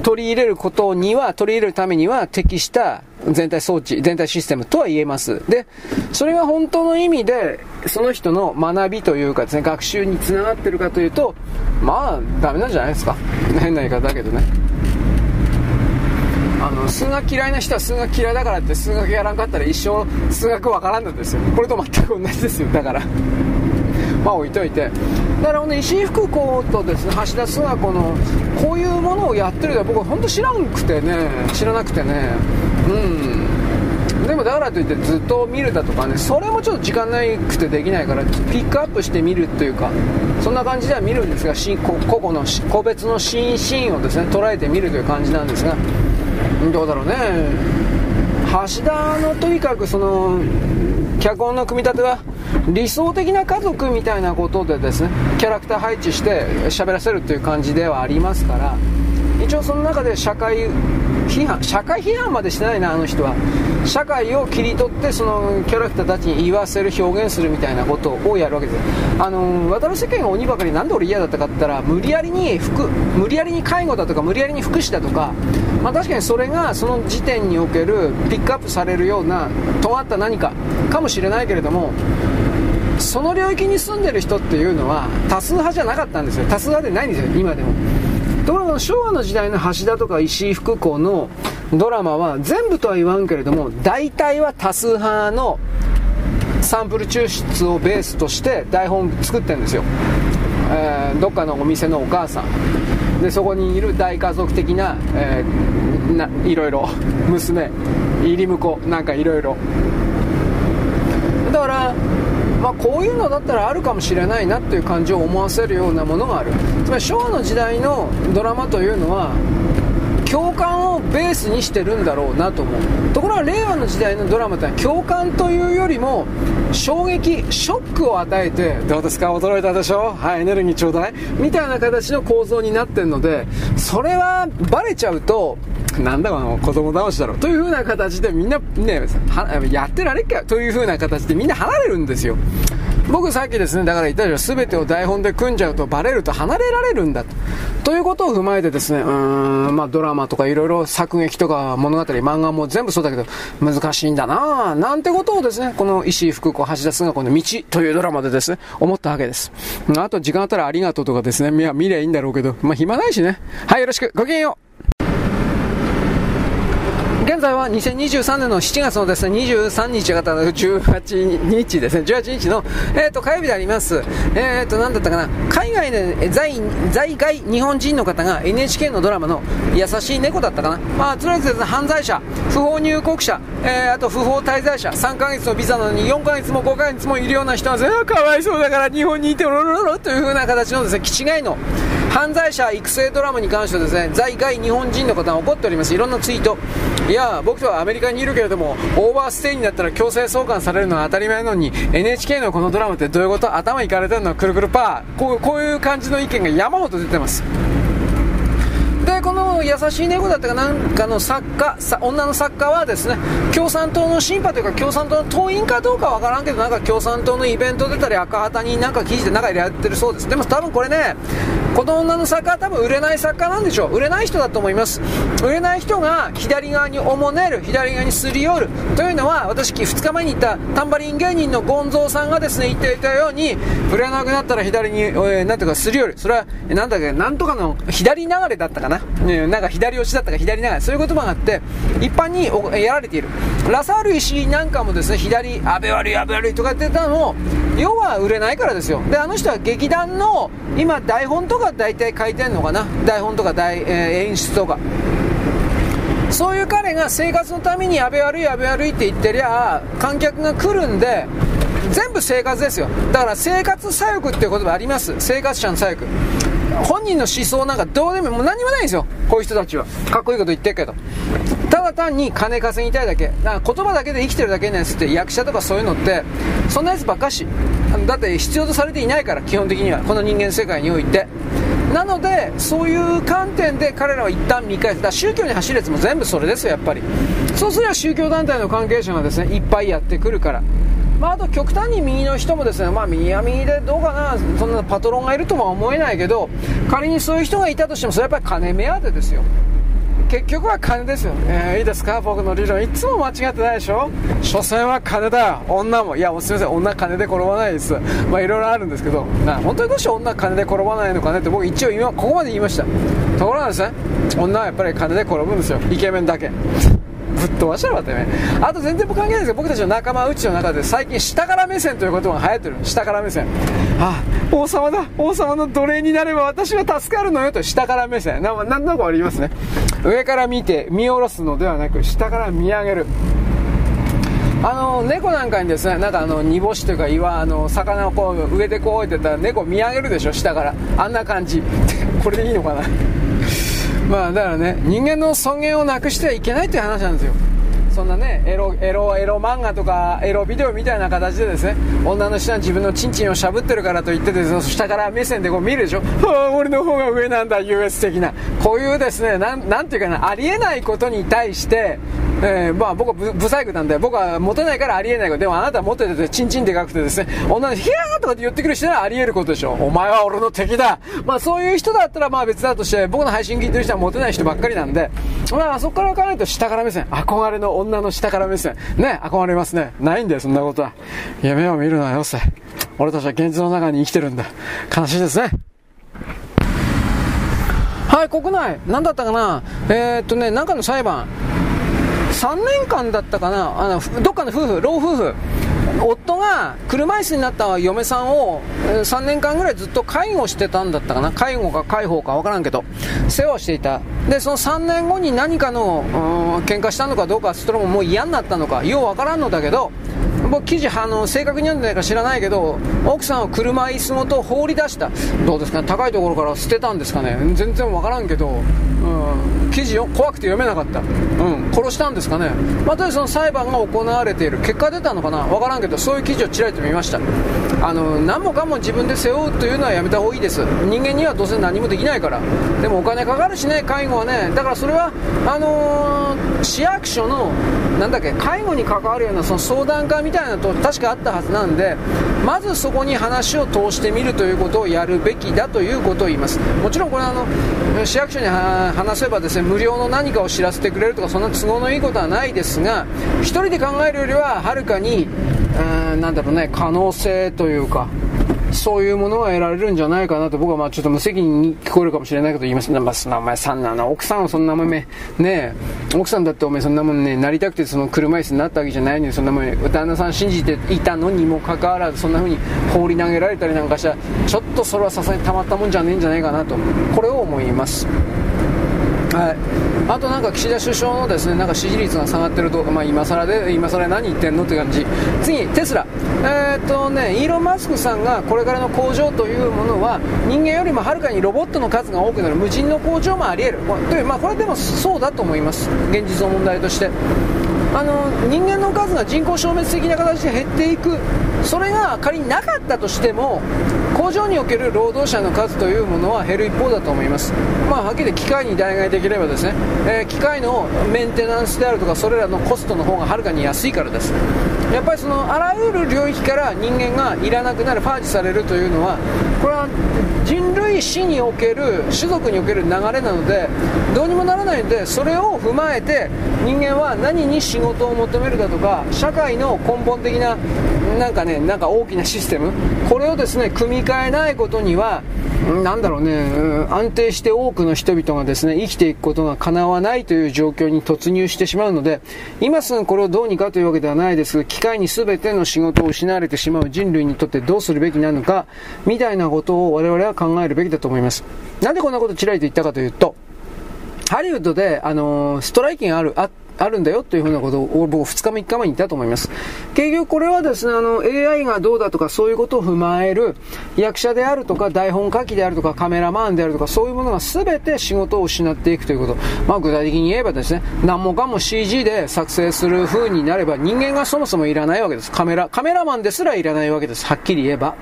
Speaker 1: 取り入れることには、取り入れるためには適した全体装置、全体システムとは言えます。で、それが本当の意味で、その人の学びというかですね、学習につながってるかというと、まあ、ダメなんじゃないですか。変な言い方だけどね。あの数学嫌いな人は数学嫌いだからって数学やらんかったら一生数学わからんのですよこれと全く同じですよだからまあ置いといてだからね石井福子とですね橋田壽賀子のこういうものをやってるのは僕は本当知らんくてね知らなくてね。うん。でもだからといってずっと見るだとかねそれもちょっと時間なくてできないからピックアップして見るというかそんな感じでは見るんですが個々の個別のシーンシーンをですね捉えて見るという感じなんですがどうだろうね。橋田のとにかくその脚本の組み立ては理想的な家族みたいなことでですねキャラクター配置して喋らせるっていう感じではありますから一応その中で社会批判社会批判までしてないなあの人は。社会を切り取ってそのキャラクターたちに言わせる表現するみたいなことをやるわけですあの渡る世間が鬼ばかりなんで俺嫌だったかって言ったら無理やりに服無理やりに介護だとか無理やりに福祉だとかまあ確かにそれがその時点におけるピックアップされるような尖った何かかもしれないけれどもその領域に住んでる人っていうのは多数派じゃなかったんですよ。多数派でないんですよ今でも。ところが昭和の時代の橋田とか石井福子のドラマは全部とは言わんけれども大体は多数派のサンプル抽出をベースとして台本作ってるんですよ、えー、どっかのお店のお母さんでそこにいる大家族的な,、えー、ないろいろ娘入り婿なんかいろいろだからまあ、こういうのだったらあるかもしれないなっていう感じを思わせるようなものがある。つまり昭和の時代のドラマというのは共感をベースにしてるんだろうなと思う。ところが令和の時代のドラマって共感というよりも衝撃ショックを与えてどうですか？驚いたでしょ？はいエネルギーちょうだい。みたいな形の構造になってるのでそれはバレちゃうとなんだこの子供騙しだろという風な形でみんなねやってられっかという風な形でみんな離れるんですよ。僕さっきですね、だから言ったでしょ、全てを台本で組んじゃうとバレると離れられるんだと。ということを踏まえてですね、うーん、まあドラマとかいろいろ作劇とか物語、漫画も全部そうだけど、難しいんだなぁ、なんてことをですね、この石井福子橋田須賀子の道というドラマでですね、思ったわけです。あと時間あったらありがとうとかですね、見りゃいいんだろうけど、まあ暇ないしね。はい、よろしく、ごきげんよう。現在は2023年の7月のですね、23日方の18日ですね、18日の、え、ー、と、火曜日であります。え、ー、と、なんだったかな、海外で在、在外日本人の方が NHK のドラマの優しい猫だったかな。まあ、とりあえずね、犯罪者、不法入国者、えー、あと不法滞在者、3ヶ月のビザなのに4ヶ月も5ヶ月もいるような人は、かわいそうだから日本にいておろろろという風な形のですね、気違いの犯罪者育成ドラマに関してはですね、在外日本人の方が怒っております。いろんなツイート。いや、僕とはアメリカにいるけれども、オーバーステイになったら強制送還されるのは当たり前なのに、NHK のこのドラマってどういうこと？頭いかれてるの？くるくるパー。こうこういう感じの意見が山ほど出てます。でこの優しい猫だったかなんかの作家女の作家はですね共産党の審判というか共産党の党員かどうかわからんけどなんか共産党のイベント出たり赤旗になんか記事で中でやってるそうです。でも多分これねこの女の作家は多分売れない作家なんでしょう。売れない人だと思います。売れない人が左側におもねる左側にすり寄るというのは私2日前に言ったタンバリン芸人のゴンゾーさんがですね言っていたように売れなくなったら左に、えー、なんていうかすり寄る。それはなんだっけなんとかの左流れだったかな。ね、なんか左押しだったか左流れ、そういう言葉があって、一般にやられている。ラサール石井なんかもですね、左、安倍悪い、安倍悪いとか言ってたのも、要は売れないからですよ。で、あの人は劇団の、今、台本とか大体書いてんのかな。台本とか大、えー、演出とか。そういう彼が生活のために安倍悪い、安倍悪いって言ってりゃ、観客が来るんで、全部生活ですよ。だから生活左翼っていう言葉あります。生活者の左翼。本人の思想なんかどうでももう何もないんですよ。こういう人たちは。かっこいいこと言ってるけど。ただ単に金稼ぎたいだけ。だから言葉だけで生きてるだけのやつって。役者とかそういうのってそんなやつばっかし。だって必要とされていないから基本的には。この人間世界において。なのでそういう観点で彼らは一旦見返す。だ宗教に走るやつも全部それですよやっぱり。そうすれば宗教団体の関係者がですねいっぱいやってくるから。まあ、あと極端に右の人もですね、まあ、右は右でどうかな、そんなパトロンがいるとは思えないけど、仮にそういう人がいたとしても、それはやっぱり金目当てですよ。結局は金ですよ、えー、いいですか？僕の理論。いつも間違ってないでしょ？所詮は金だ。女も。いやすみません。女金で転ばないです。まあいろいろあるんですけど。な本当にどうして女金で転ばないのかねって僕一応今ここまで言いました。ところがですね女はやっぱり金で転ぶんですよ。イケメンだけ。ぶっ飛ばしたらってねあと全然関係ないですけど僕たちの仲間うちの中で最近下から目線という言葉が流行ってる下から目線。ああ王様だ。王様の奴隷になれば私は助かるのよと下から目線。ななんとなくありますね。上から見て見下ろすのではなく下から見上げる。あの猫なんかにですねなんかあの煮干しというか岩あの魚をこう上でこう置いてたら猫見上げるでしょ下から。あんな感じ。[laughs] これでいいのかな。まあだからね人間の尊厳をなくしてはいけないという話なんですよ。そんなねエロエロエロ漫画とかエロビデオみたいな形でですね女の人は自分のチンチンをしゃぶってるからと言ってですね下から目線でこう見るでしょ？はあ俺の方が上なんだ優越的な。こういうですねなんなんていうかなありえないことに対してえー、まあ僕はブブサイクなんで僕はモテないからありえないこと。でもあなたはモテててチンチンでかくてですね女のヒャーとかって言ってくる人はありえることでしょ？お前は俺の敵だ。まあそういう人だったらまあ別だとして僕の配信聞いてる人はモテない人ばっかりなんでまあそこから分からないと下から目線憧れの女女の下から目線。ね憧れますね。ないんだよそんなことは。夢を見るのはよせ。俺たちは現実の中に生きてるんだ。悲しいですね。はい、国内、何だったかな、えー、っとね、なんかの裁判、3年間だったかな、あのどっかの夫婦、老夫婦、夫が車椅子になった嫁さんを3年間ぐらいずっと介護してたんだったかな、介護か介抱か分からんけど、世話をしていた、でその3年後に何かの、喧嘩したのかどうか、それももう嫌になったのか、よう分からんのだけど、僕記事あの正確に読んでないか知らないけど奥さんを車椅子ごと放り出した。どうですかね？高いところから捨てたんですかね？全然わからんけど、うん、記事を怖くて読めなかった、うん、殺したんですかね？またその裁判が行われている。結果出たのかな？わからんけどそういう記事をちらりと見ました。あの何もかも自分で背負うというのはやめた方がいいです。人間にはどうせ何もできないから。でもお金かかるしね介護はね。だからそれはあのー、市役所のなんだっけ介護に関わるようなその相談会みたいなと確かあったはずなんでまずそこに話を通してみるということをやるべきだということを言います。もちろんこれはあの市役所に話せばですね無料の何かを知らせてくれるとかそんな都合のいいことはないですが1人で考えるよりははるかになんだろうね可能性というかそういうものが得られるんじゃないかなと僕はまあちょっと無責任に聞こえるかもしれないけど言います。まあ、お前さんなの、奥さんはそんなもんね、ね奥さんだってお前そんなもんね、なりたくてその車椅子になったわけじゃないのに、そんなもん、旦那さん信じていたのにもかかわらず、そんな風に放り投げられたりなんかしたら、ちょっとそれはさすがにたまったもんじゃねえんじゃないかなと、これを思います。はい、あとなんか岸田首相のですねなんか支持率が下がってると、まあ、今更で今更何言ってんのって感じ。次テスラ。えー、っとねイーロン・マスクさんがこれからの工場というものは人間よりもはるかにロボットの数が多くなる。無人の工場もあり得る。という、まあ、これでもそうだと思います。現実の問題として。あの人間の数が人口消滅的な形で減っていく。それが仮になかったとしても工場における労働者の数というものは減る一方だと思います、まあ、はっきり機械に代替できればですね、えー、機械のメンテナンスであるとかそれらのコストの方がはるかに安いからです。やっぱりそのあらゆる領域から人間がいらなくなるパージされるというのはこれは人類史における種族における流れなのでどうにもならないのでそれを踏まえて人間は何に仕事を求めるだとか社会の根本的ななんかねなんか大きなシステムこれをですね組み替えないことにはなんだろうね、安定して多くの人々がですね、生きていくことが叶わないという状況に突入してしまうので、今すぐこれをどうにかというわけではないですが、機械に全ての仕事を失われてしまう人類にとってどうするべきなのか、みたいなことを我々は考えるべきだと思います。なんでこんなことちらりと言ったかというと、ハリウッドで、あのー、ストライキがある、あって、あるんだよというふうなことを僕2日目3日前に言ったと思います。結局これはですね、あの AI がどうだとかそういうことを踏まえる役者であるとか台本書きであるとかカメラマンであるとかそういうものが全て仕事を失っていくということ。まあ具体的に言えばですね、何もかも CG で作成する風になれば人間がそもそもいらないわけです。カメラ、カメラマンですらいらないわけです。はっきり言えば。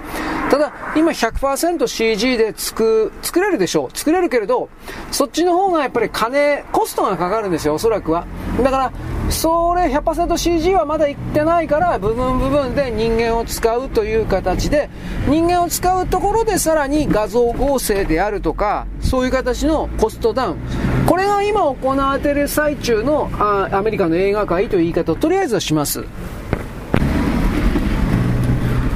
Speaker 1: ただ、今 100%CG で作、作れるでしょう。作れるけれど、そっちの方がやっぱり金、コストがかかるんですよ、おそらくは。だから、それ 100%CG はまだいってないから、部分部分で人間を使うという形で、人間を使うところでさらに画像合成であるとか、そういう形のコストダウン。これが今行われている最中のあアメリカの映画界という言い方をとりあえずはします。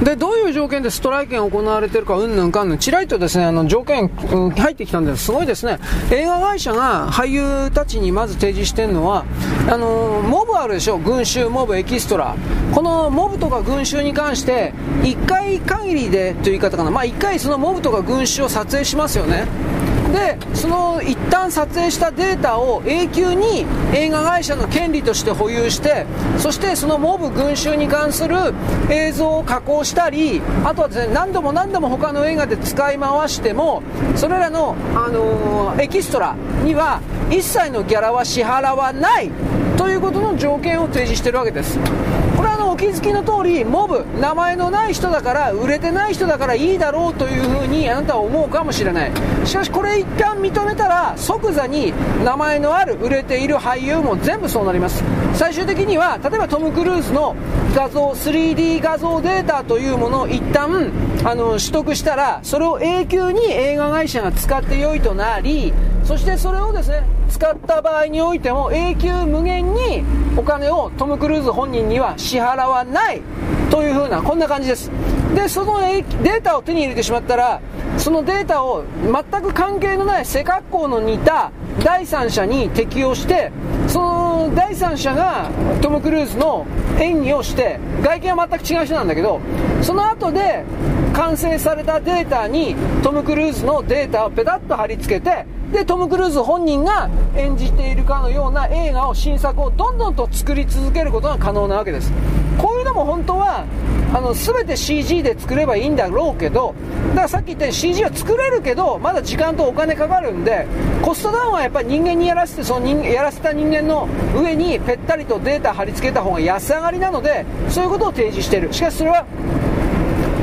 Speaker 1: で、どういう条件でストライキが行われているか、うんぬんかんぬん、ちらりとですね、あの、条件、うん、入ってきたんです。すごいですね。映画会社が俳優たちにまず提示しているのは、あの、モブあるでしょ？群衆、モブ、エキストラ。このモブとか群衆に関して、1回限りでという言い方かな。まあ、1回そのモブとか群衆を撮影しますよね。でその一旦撮影したデータを永久に映画会社の権利として保有してそしてそのモブ群衆に関する映像を加工したりあとはですね何度も何度も他の映画で使い回してもそれらの、あのー、エキストラには一切のギャラは支払わないということの条件を提示してるわけです。のお気づきの通りモブ名前のない人だから売れてない人だからいいだろうというふうにあなたは思うかもしれない。しかしこれ一旦認めたら即座に名前のある売れている俳優も全部そうなります。最終的には例えばトム・クルーズの画像 3D 画像データというものを一旦あの取得したらそれを永久に映画会社が使ってよいとなりそしてそれをですね使った場合においても永久無限にお金をトム・クルーズ本人には支払わないというふうなこんな感じです。でそのデータを手に入れてしまったらそのデータを全く関係のない背格好の似た第三者に適用してその第三者がトム・クルーズの演技をして外見は全く違う人なんだけどその後で完成されたデータにトム・クルーズのデータをペタッと貼り付けてでトム・クルーズ本人が演じているかのような映画を新作をどんどんと作り続けることが可能なわけです。こういうのも本当はあの全て CG で作ればいいんだろうけどだからさっき言ったように CG は作れるけどまだ時間とお金かかるんでコストダウンはやっぱり人間にやらせてその人やらせた人間の上にぺったりとデータ貼り付けた方が安上がりなのでそういうことを提示している。しかしそれは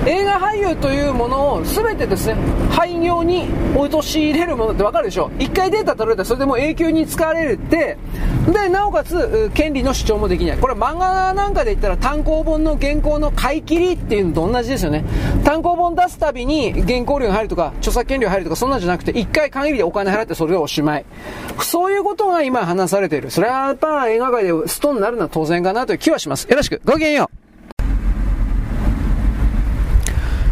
Speaker 1: 映画俳優というものを全てですね廃業に陥れるものって分かるでしょ？一回データ取られたらそれでもう永久に使われるって。でなおかつ権利の主張もできない。これ漫画なんかで言ったら単行本の原稿の買い切りっていうのと同じですよね。単行本出すたびに原稿料が入るとか著作権料入るとかそんなんじゃなくて一回限りでお金払ってそれでおしまい。そういうことが今話されている。それはやっぱ映画界でストンになるのは当然かなという気はします。よろしく。ごきげんよう。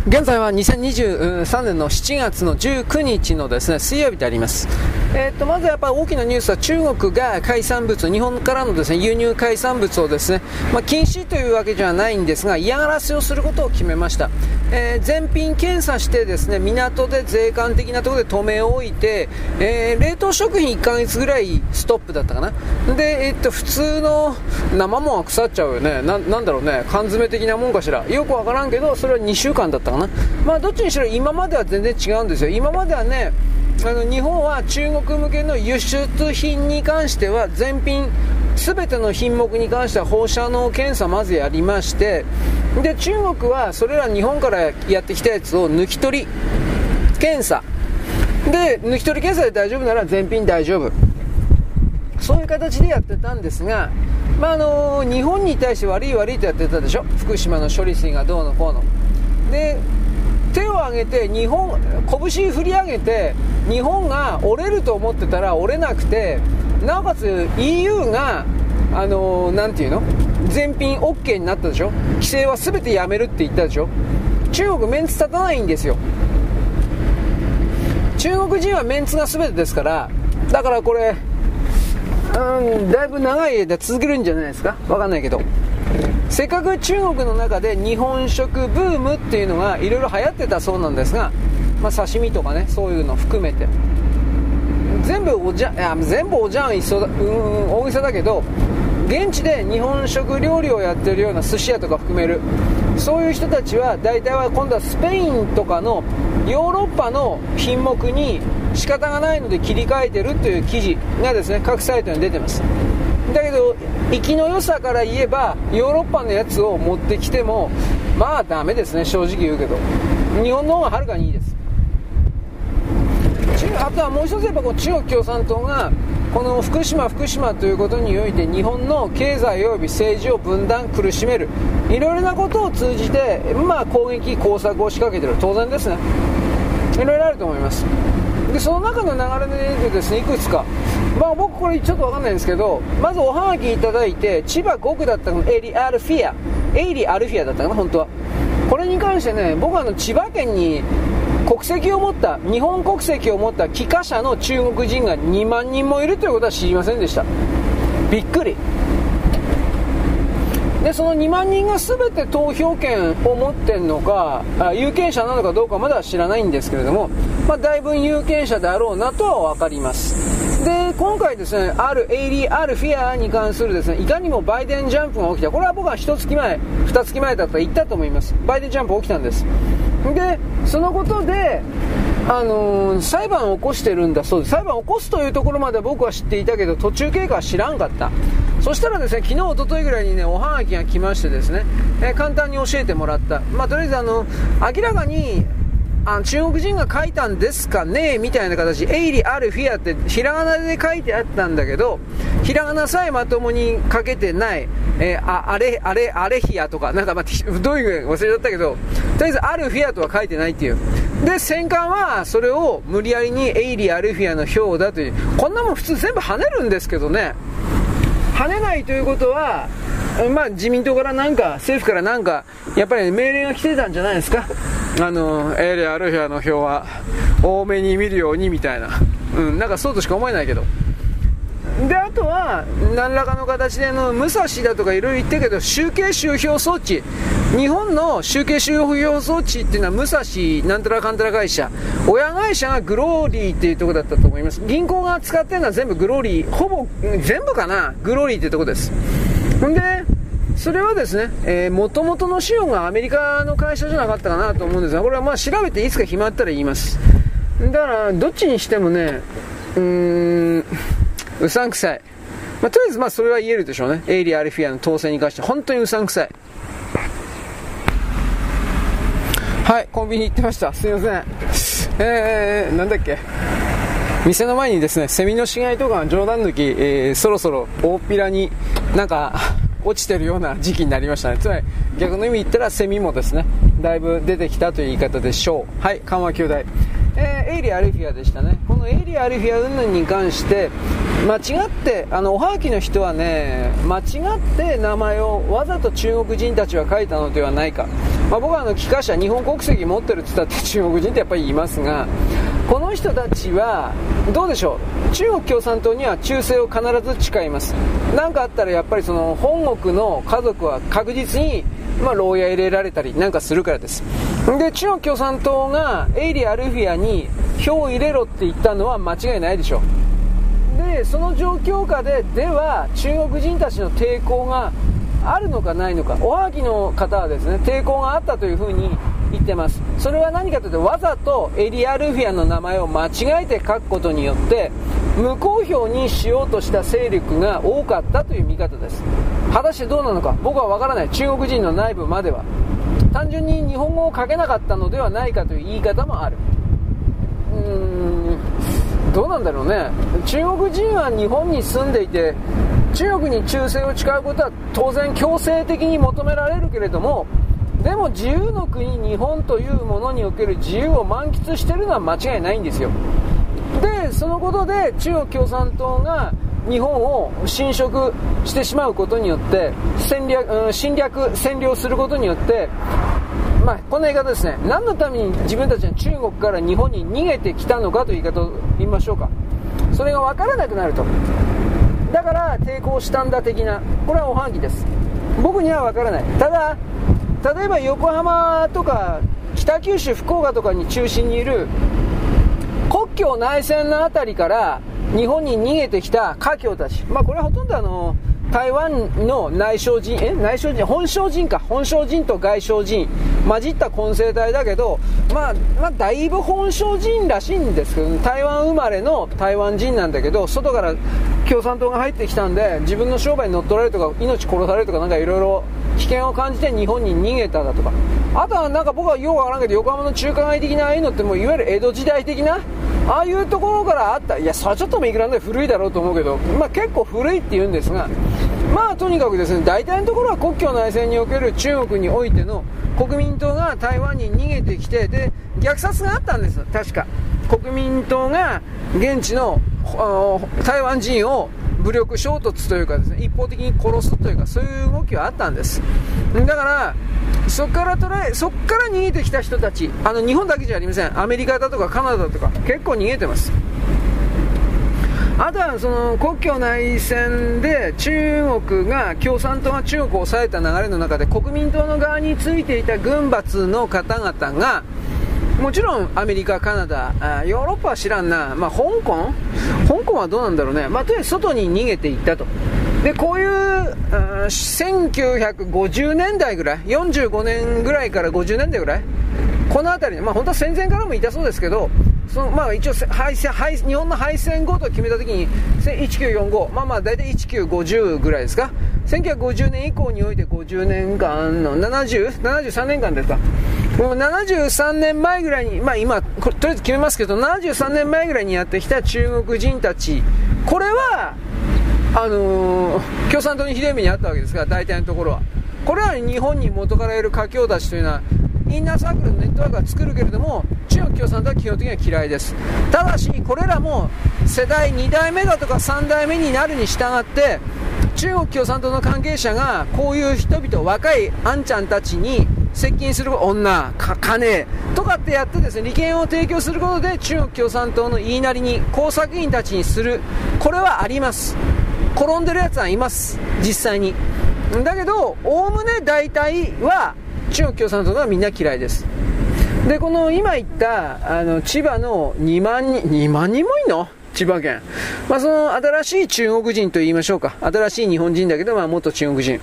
Speaker 1: 現在は2023年の7月の19日のですね水曜日であります、えー、っとまずやっぱ大きなニュースは中国が海産物日本からのですね輸入海産物をですね、まあ、禁止というわけじゃないんですが嫌がらせをすることを決めました、えー、全品検査してですね港で税関的なところで止め置いて、えー、冷凍食品1ヶ月ぐらいストップだったかな。で、えー、っと普通の生もんは腐っちゃうよね。なんだろうね。缶詰的なもんかしら。よくわからんけどそれは2週間だったかな。まあどっちにしろ今までは全然違うんですよ。今まではねあの日本は中国向けの輸出品に関しては全品全ての品目に関しては放射能検査まずやりましてで中国はそれら日本からやってきたやつを抜き取り検査。で抜き取り検査で大丈夫なら全品大丈夫。そういう形でやってたんですが、まあ、あの日本に対して悪い悪いとやってたでしょ？福島の処理水がどうのこうの。で手を挙げて日本拳振り上げて日本が折れると思ってたら折れなくてなおかつ EU があのー、ていうの？全品 OK になったでしょ？規制は全てやめるって言ったでしょ？中国メンツ立たないんですよ。中国人はメンツが全てですからだからこれうんだいぶ長い間続けるんじゃないですか？分かんないけど。せっかく中国の中で日本食ブームっていうのがいろいろ流行ってたそうなんですが、まあ、刺身とかねそういうの含めて。全部おじゃいや全部おじゃん一緒だうん大げさだけど現地で日本食料理をやってるような寿司屋とか含める。そういう人たちは大体は今度はスペインとかのヨーロッパの品目に仕方がないので切り替えてるという記事がですね各サイトに出てます。だけど生きの良さから言えばヨーロッパのやつを持ってきてもまあダメですね正直言うけど。日本の方がはるかにいいです。あとはもう一つやっぱこう中国共産党がこの福島、福島ということにおいて日本の経済及び政治を分断、苦しめる。いろいろなことを通じて、まあ、攻撃、工作を仕掛けている。当然ですね。いろいろあると思います。でその中の流れでですねいくつか、まあ、僕これちょっと分かんないんですけどまずおはがきいただいて千葉5区だったのエリアルフィア。エイリアルフィアだったかな本当は。これに関してね僕はあの千葉県に国籍を持った日本国籍を持った帰化者の中国人が2万人もいるということは知りませんでした。びっくり。でその2万人が全て投票権を持ってるのか有権者なのかどうかまだ知らないんですけれども、まあ、だいぶ有権者であろうなとは分かります。で今回ですねあるエイリー・アルフィアに関するですねいかにもバイデンジャンプが起きた。これは僕は1月前2月前だったら言ったと思います。バイデンジャンプ起きたんです。でそのことであのー、裁判を起こしてるんだそうです。裁判を起こすというところまで僕は知っていたけど途中経過は知らんかった。そしたらですね昨日一昨日ぐらいにねおはがきが来ましてですね、えー、簡単に教えてもらった。まあとりあえずあの明らかにあの中国人が書いたんですかねみたいな形、エイリアルフィアってひらがなで書いてあったんだけど、ひらがなさえまともに書けてない、えー、ああれ、あれ、あれヒアとか、なんかまあ、どういう忘れちゃったけど、とりあえずアルフィアとは書いてないっていう。で、戦艦はそれを無理やりにエイリアルフィアの票だという。こんなもん普通全部跳ねるんですけどね。跳ねないということは、まあ自民党からなんか、政府からなんか、やっぱり命令が来てたんじゃないですか。あの、エーレ・アルフィアの票は多めに見るようにみたいな。うん、なんかそうとしか思えないけど。であとは何らかの形での武蔵だとかいろいろ言ってるけど集計収票装置日本の集計収票装置っていうのは武蔵なんたらかんたら会社親会社がグローリーっていうとこだったと思います銀行が使ってるのは全部グローリーほぼ全部かなグローリーっていうとこですほんでそれはですね、えー、元々の資料がアメリカの会社じゃなかったかなと思うんですが、これはまあ調べていつか暇あったら言います。だから、どっちにしてもね、うーん、うさんくさい。まあ、とりあえずまあそれは言えるでしょうね。エイリア・アルフィアの当選に関して本当にうさんくさい。はい、コンビニ行ってました。すいません。えー、なんだっけ。店の前にですね、セミの死骸とか冗談抜き、えー、そろそろ大っぴらになんか落ちてるような時期になりましたね。つまり逆の意味言ったらセミもですね、だいぶ出てきたという言い方でしょう。はい、緩和球大。えー、エイリア・アルフィアでしたね。このエイリア・アルフィア云々に関して、間違って、あの、おはがきの人はね、間違って名前をわざと中国人たちは書いたのではないか。まあ、僕はあの、機関車、日本国籍持ってるって言ったって中国人ってやっぱりいますが、この人たちは、どうでしょう？中国共産党には忠誠を必ず誓います。何かあったらやっぱりその、本国の家族は確実にまあ、牢屋入れられたりなんかするからです。で、中国共産党がエイリ・アルフィアに票を入れろって言ったのは間違いないでしょう。で、その状況下で、では、中国人たちの抵抗があるのかないのか。おはぎの方はですね、抵抗があったというふうに言ってます。それは何かというと、わざとエリアルフィアの名前を間違えて書くことによって、無効票にしようとした勢力が多かったという見方です。果たしてどうなのか、僕はわからない。中国人の内部までは。単純に日本語を書けなかったのではないかという言い方もある。うーん、どうなんだろうね。中国人は日本に住んでいて、中国に忠誠を誓うことは当然強制的に求められるけれども、でも自由の国日本というものにおける自由を満喫しているのは間違いないんですよ。でそのことで中国共産党が日本を侵食してしまうことによって戦略、侵略占領することによってまあ、こんな言い方ですね。何のために自分たちは中国から日本に逃げてきたのかという言い方を言いましょうか。それが分からなくなると。だから抵抗したんだ的な。これはおはぎです。僕には分からない。ただ例えば横浜とか北九州福岡とかに中心にいる国境内戦の辺りから日本に逃げてきた華僑たち、まあ、これはほとんどあの台湾の内省人、え？内省人、本省人か、本省人と外省人、混じった混成体だけど、まあ、まあ、だいぶ本省人らしいんですけど、台湾生まれの台湾人なんだけど、外から共産党が入ってきたんで、自分の商売に乗っ取られるとか、命殺されるとか、なんかいろいろ危険を感じて日本に逃げただとか。あとはなんか僕はよくわからんけど横浜の中華街的なああいうのってもういわゆる江戸時代的なああいうところからあった。いやそれはちょっともいくらで古いだろうと思うけど、まあ、結構古いって言うんですがまあとにかくですね大体のところは国境内戦における中国においての国民党が台湾に逃げてきてで虐殺があったんです。確か。国民党が現地の台湾人を武力衝突というかですね、一方的に殺すというか、そういう動きはあったんです。だから、そこから捉え、そこから逃げてきた人たち、あの、日本だけじゃありません。アメリカだとかカナダとか、結構逃げてます。あとはその国境内戦で中国が共産党が中国を抑えた流れの中で国民党の側についていた軍閥の方々がもちろんアメリカ、カナダ、ヨーロッパは知らんな、まあ、香港？香港はどうなんだろうね、まあ、とりあえず外に逃げていったと。で、こういう、1950年代ぐらい、45年ぐらいから50年代ぐらい、この辺り、まあ、本当は戦前からもいたそうですけど、そのまあ、一応敗戦敗、日本の敗戦後と決めたときに、1945、まあまあ大体1950ぐらいですか、1950年以降において50年間の70、73年間ですか。もう73年前ぐらいに、まあ今、とりあえず決めますけど、73年前ぐらいにやってきた中国人たち、これは、あのー、共産党にひどい目にあったわけですから、大体のところは。これは日本に元からいる華僑たちというのは、インナーサークルのネットワークは作るけれども、中国共産党は基本的には嫌いです。ただし、これらも世代2代目だとか3代目になるに従って、中国共産党の関係者がこういう人々、若いあんちゃんたちに接近する女か、金とかってやってですね、利権を提供することで中国共産党の言いなりに工作員たちにする、これはあります。転んでるやつはいます。実際に。だけどおおむね大体は中国共産党がみんな嫌いです。でこの今言ったあの千葉の2万人2万人もいいの？千葉県、まあ、その新しい中国人と言いましょうか。新しい日本人だけど、まあ、元中国人。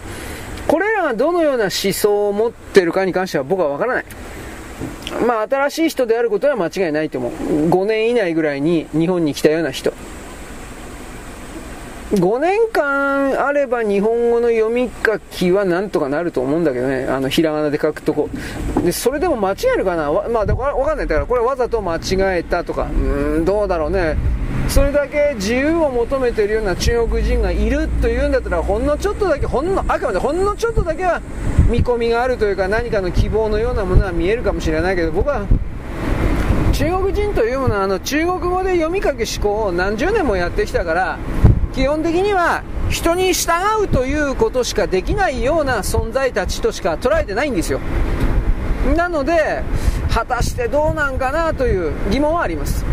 Speaker 1: これらがどのような思想を持ってるかに関しては僕は分からない。まあ新しい人であることは間違いないと思う。5年以内ぐらいに日本に来たような人。5年間あれば日本語の読み書きはなんとかなると思うんだけどね、あのひらがなで書くとこ、でそれでも間違えるかな、まあ、だから分かんない、だからこれわざと間違えたとか、うーん、どうだろうね、それだけ自由を求めてるような中国人がいるというんだったら、ほんのちょっとだけ、ほんのあくまでほんのちょっとだけは見込みがあるというか、何かの希望のようなものは見えるかもしれないけど、僕は中国人というものはあの中国語で読み書き思考を何十年もやってきたから基本的には人に従うということしかできないような存在たちとしか捉えてないんですよ。なので果たしてどうなんかなという疑問はあります。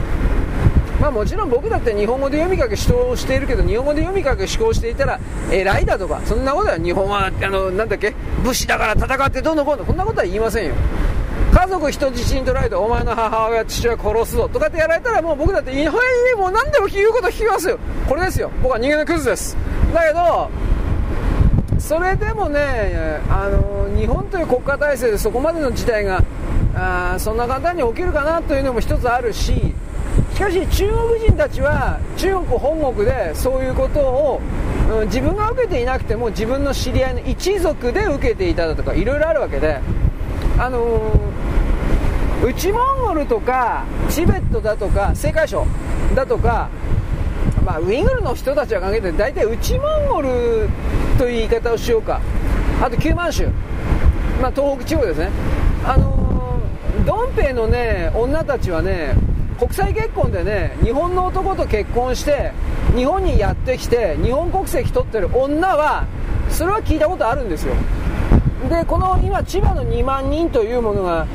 Speaker 1: まあもちろん僕だって日本語で読み書き思考しているけど日本語で読み書き思考していたら偉いだとかそんなことは日本はあのなんだっけ武士だから戦ってどうのこうのこんなことは言いませんよ。家族人質に取られてお前の母親父親殺すぞとかってやられたらもう僕だっていやもう何でも言うこと聞きますよ。これですよ。僕は人間のクズです。だけどそれでもねあの日本という国家体制でそこまでの事態があそんな簡単に起きるかなというのも一つあるししかし中国人たちは中国本国でそういうことを、うん、自分が受けていなくても自分の知り合いの一族で受けていただとかいろいろあるわけであのー、内モンゴルとかチベットだとか青海省だとか、まあ、ウイグルの人たちは関係ない大体内モンゴルという言い方をしようか。あと九万州、まあ、東北地方ですね。あのー、ドンペイのね女たちはね国際結婚でね日本の男と結婚して日本にやってきて日本国籍取ってる女はそれは聞いたことあるんですよ。でこの今千葉の2万人というものが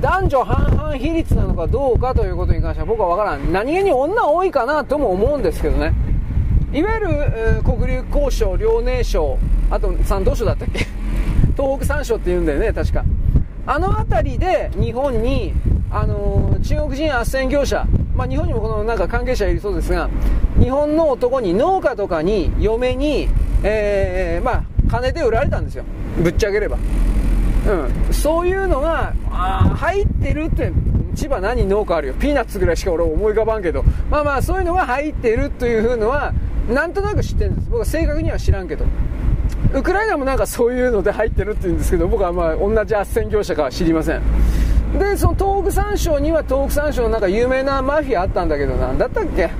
Speaker 1: 男女半々比率なのかどうかということに関しては僕は分からん。何気に女多いかなとも思うんですけどね。いわゆる、えー、黒竜交渉遼寧省あと山東省だったっけ？[laughs] 東北三省って言うんだよね確か。あの辺りで日本に、あのー、中国人斡旋業者、まあ、日本にもこのなんか関係者いるそうですが日本の男に農家とかに嫁に、えー、まあ金で売られたんですよ。ぶっちゃければ、うん、そういうのが入ってるって千葉何農家あるよ。ピーナッツぐらいしか俺思い浮かばんけど。まあまあそういうのが入ってるというのはなんとなく知ってるんです。僕は正確には知らんけど。ウクライナもなんかそういうので入ってるって言うんですけど僕はまあ同じ斡旋業者かは知りません。でその東北三省には東北三省のなんか有名なマフィアあったんだけど何だったっけ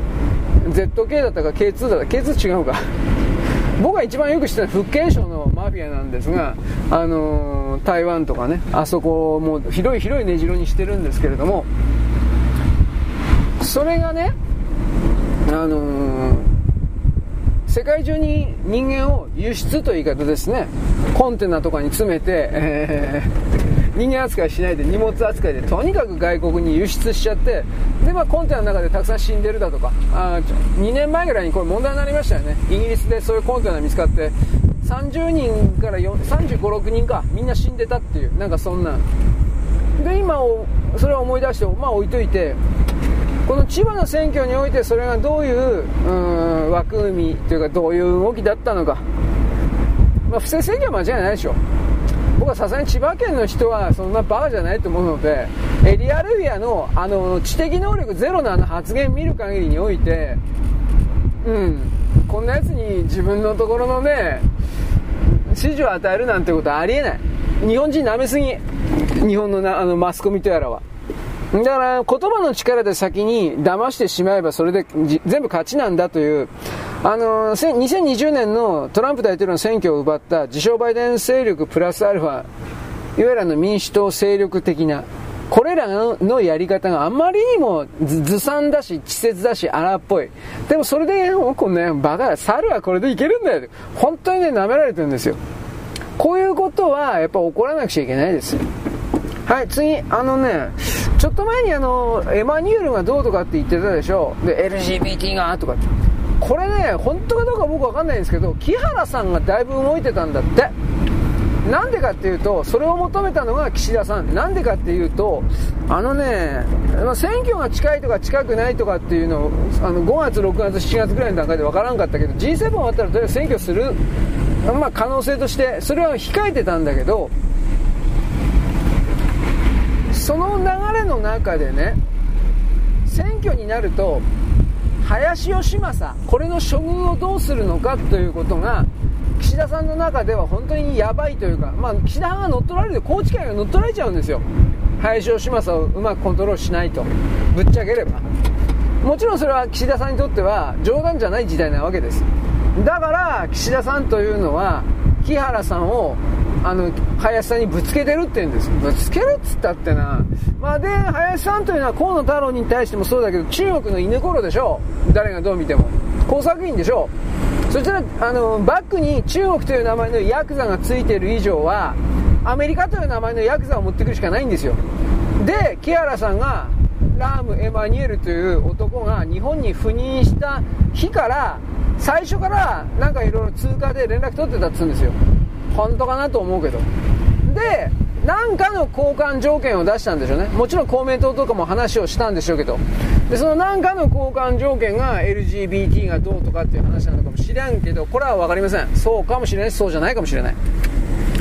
Speaker 1: ？ZK だったか K2 だった K2 違うか。僕が一番よく知ってる福建省のマフィアなんですが、あのー、台湾とかねあそこも広い広い根城にしてるんですけれどもそれがね、あのー、世界中に人間を輸出という言い方ですねコンテナとかに詰めて、えー人間扱いしないで荷物扱いでとにかく外国に輸出しちゃってで、まあ、コンテナの中でたくさん死んでるだとかあ2年前ぐらいにこれ問題になりましたよね。イギリスでそういうコンテナ見つかって30人から35、6人かみんな死んでたっていうなんかそんなで今をそれを思い出してまあ置いといてこの千葉の選挙においてそれがどういうう枠組みというかどういう動きだったのか、まあ、不正選挙は間違いないでしょ。はさすがに千葉県の人はそんなバカじゃないと思うのでエリアルビアのあの知的能力ゼロのあの発言見る限りにおいてうん。こんなやつに自分のところのね指示を与えるなんてことはありえない。日本人舐めすぎ。日本のなあのマスコミとやらは。だから言葉の力で先に騙してしまえばそれで全部勝ちなんだというあの2020年のトランプ大統領の選挙を奪った自称バイデン勢力プラスアルファいわゆるの民主党勢力的なこれらのやり方があまりにもずさんだし、稚拙だし、荒っぽい。でもそれで、こね、バカ猿はこれでいけるんだよ。本当にね、舐められてるんですよ。こういうことは、やっぱ起こらなくちゃいけないですよ。はい、次、あのね、ちょっと前にあの、エマニュエルがどうとかって言ってたでしょ。で、LGBT がとかって。これね、本当かどうか僕わかんないんですけど、木原さんがだいぶ動いてたんだって。なんでかっていうと、それを求めたのが岸田さん。なんでかっていうと、あのね、選挙が近いとか近くないとかっていうのを、あの5月、6月、7月ぐらいの段階でわからんかったけど、G7 終わったらとりあえず選挙する、まあ、可能性として、それは控えてたんだけど、その流れの中でね、選挙になると、林芳正、これの処遇をどうするのかということが、岸田さんの中では本当にやばいというか、まあ、岸田派が乗っ取られる高知県が乗っ取られちゃうんですよ。林芳正をうまくコントロールしないと。ぶっちゃければ。もちろんそれは岸田さんにとっては冗談じゃない時代なわけです。だから岸田さんというのは木原さんをあの林さんにぶつけてるって言うんです。ぶつけるっつったってな、まあ、で林さんというのは河野太郎に対してもそうだけど中国の犬頃でしょ。誰がどう見ても。工作員でしょ。そしたらあのバックに中国という名前のヤクザがついている以上はアメリカという名前のヤクザを持ってくるしかないんですよ。で木原さんがラーム・エマニュエルという男が日本に赴任した日から最初からなんかいろいろ通過で連絡取ってたっつうんですよ。本当かなと思うけど。で何かの交換条件を出したんでしょうね。もちろん公明党とかも話をしたんでしょうけど。でその何かの交換条件が LGBT がどうとかっていう話なのかもしれんけどこれは分かりません。そうかもしれない。そうじゃないかもしれない。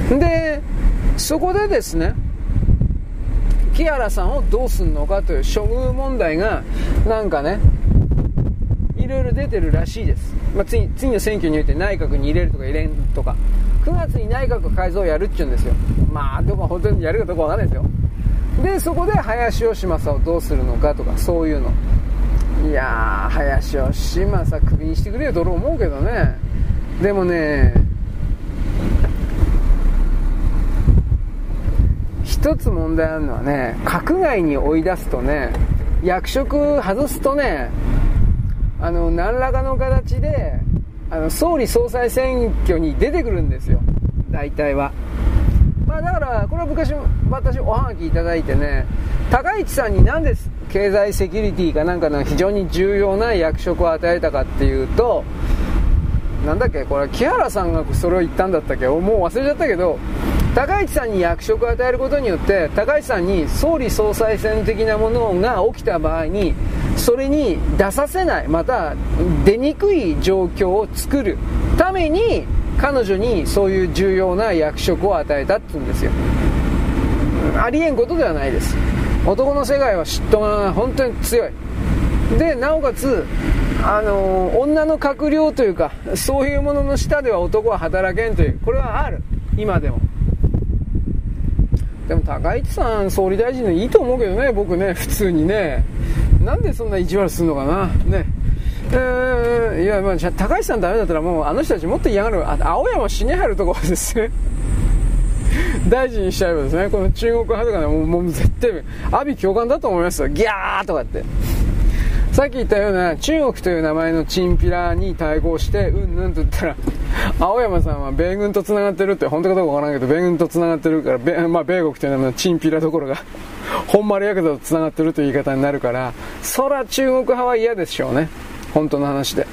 Speaker 1: でそこでですね木原さんをどうすんのかという処遇問題がなんかねいろいろ出てるらしいです、まあ、次次の選挙において内閣に入れるとか入れんとか。9月に内閣改造をやるっちゅうんですよ。まあどこ本当にやるかどうかわかんないですよ。でそこで林芳正をどうするのかとかそういうの。いやー林芳正クビにしてくれよと思うけどね。でもね一つ問題あるのはね閣外に追い出すとね役職外すとねあの何らかの形であの総理総裁選挙に出てくるんですよ。大体は。まあだからこれは昔私おはがきいただいてね高市さんに何です経済セキュリティかなんかの非常に重要な役職を与えたかっていうとなんだっけこれ木原さんがそれを言ったんだったっけもう忘れちゃったけど高市さんに役職を与えることによって高市さんに総理総裁選的なものが起きた場合にそれに出させないまた出にくい状況を作るために彼女にそういう重要な役職を与えたって言うんですよ。ありえんことではないです。男の世界は嫉妬が本当に強い。でなおかつあの女の閣僚というかそういうものの下では男は働けんというこれはある。今でも。でも高市さん総理大臣のいいと思うけどね僕ね普通にね。なんでそんな意地悪するのかな。ね。えー、いや、まあ、高市さんダメだったらもうあの人たちもっと嫌がる。あ青山茂春とかです。ね [laughs] 大臣にしちゃえばですね。この中国派とかねもうもう絶対阿鼻共感だと思いますよ。ギャーとかって。さっき言ったような中国という名前のチンピラに対抗してうんぬんと言ったら青山さんは米軍と繋がってるって本当かどうかわからんけど米軍と繋がってるから米,、まあ、米国という名前のチンピラどころが [laughs] 本丸ヤクザと繋がってるという言い方になるからそら中国派は嫌でしょうね本当の話で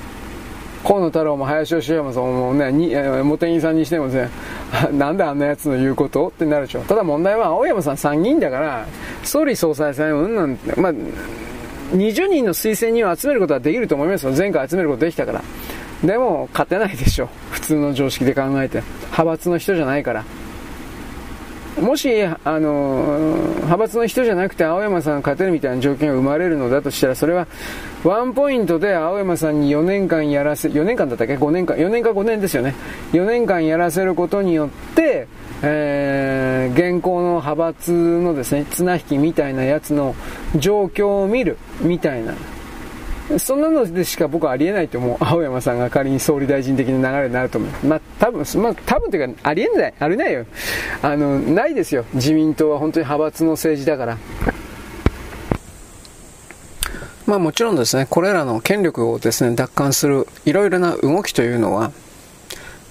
Speaker 1: 河野太郎も林芳山さんもね、茂木さんにしてもね、[laughs] なんであんなやつの言うことってなるでしょう。ただ問題は青山さん参議院だから、総理総裁選うんなんて、まあ、20人の推薦人を集めることはできると思いますよ。前回集めることできたから。でも、勝てないでしょ。[laughs] 普通の常識で考えて。派閥の人じゃないから。もし、あの派閥の人じゃなくて青山さんが勝てるみたいな条件が生まれるのだとしたら、それは、ワンポイントで青山さんに4年間やらせ、4年間だったっけ ?5 年間、4年か5年ですよね。4年間やらせることによって、えー、現行の派閥のですね、綱引きみたいなやつの状況を見る、みたいな。そんなのでしか僕はありえないと思う。青山さんが仮に総理大臣的な流れになると思う。まあ、多分、まあ、多分というか、ありえない。ありえないよ。あの、ないですよ。自民党は本当に派閥の政治だから。まあもちろんですね、これらの権力をですね、奪還するいろいろな動きというのは、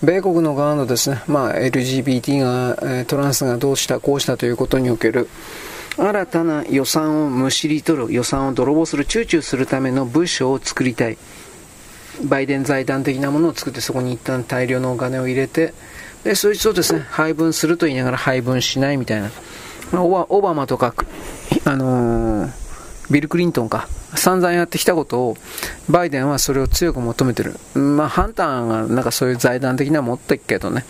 Speaker 1: 米国の側のですね、まあ LGBT が、トランスがどうした、こうしたということにおける、新たな予算をむしり取る、予算を泥棒する、躊躇するための部署を作りたい。バイデン財団的なものを作ってそこに一旦大量のお金を入れてでそいつをですね。配分すると言いながら配分しないみたいな、オバマとか、あのー、ビル・クリントンか散々やってきたことをバイデンはそれを強く求めてる、まあ、ハンターがなんかそういう財団的な持ってっけどね。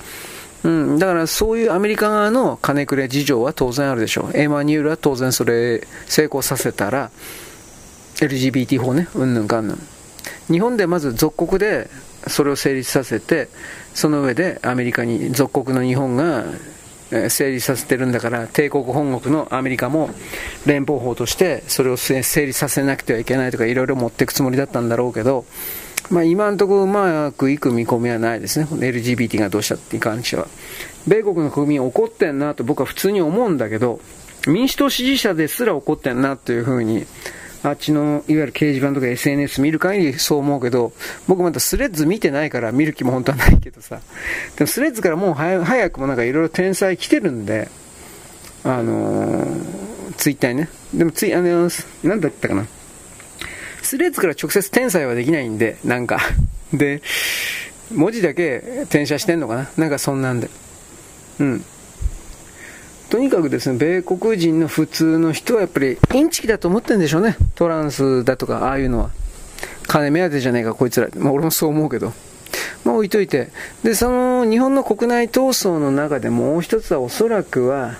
Speaker 1: うん、だからそういうアメリカ側の金くれ事情は当然あるでしょう。エマニュールは当然それ成功させたら、LGBT 法ね、うんぬんかんぬん。日本でまず属国でそれを成立させて、その上でアメリカに、属国の日本が成立させてるんだから、帝国本国のアメリカも連邦法としてそれを成立させなくてはいけないとかいろいろ持っていくつもりだったんだろうけど、まあ、今のところうまくいく見込みはないですね、LGBT がどうしたって関しては。米国の国民怒ってんなと僕は普通に思うんだけど、民主党支持者ですら怒ってんなというふうにあっちのいわゆる掲示板とか SNS 見る限りそう思うけど、僕まだスレッズ見てないから見る気も本当はないけどさ、でもスレッズからもう早くもなんかいろいろ天才来てるんで、あのー、ツイッターにね。でもツイ、あのー、なんだったかな。スレッズから直接転載はできないんで、なんか。[laughs] で、文字だけ転写してんのかな？なんかそんなんで。うん。とにかくですね、米国人の普通の人はやっぱりインチキだと思ってるんでしょうね。トランスだとか、ああいうのは。金目当てじゃねえか、こいつら。まあ俺もそう思うけど。まあ置いといて。で、その日本の国内闘争の中でもう一つはおそらくは、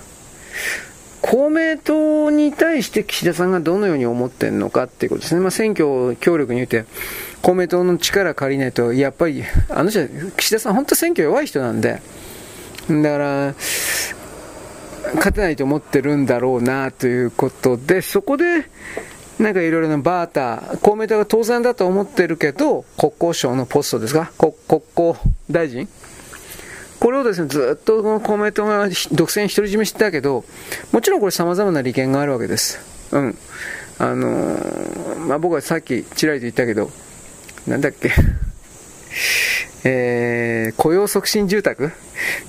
Speaker 1: 公明党に対して岸田さんがどのように思ってるのかっていうことですね。まあ選挙協力に言って、公明党の力借りないと、やっぱり、あの人、岸田さん本当選挙弱い人なんで、だから、勝てないと思ってるんだろうなということで、そこで、なんかいろいろなバーター、公明党が当然だと思ってるけど、国交省のポストですか？国交大臣？これをですね、ずっとこの公明党が独占独り占めしてたけど、もちろんこれ様々な利権があるわけです。うん。あのー、まあ、僕はさっきちらりと言ったけど、なんだっけえー、雇用促進住宅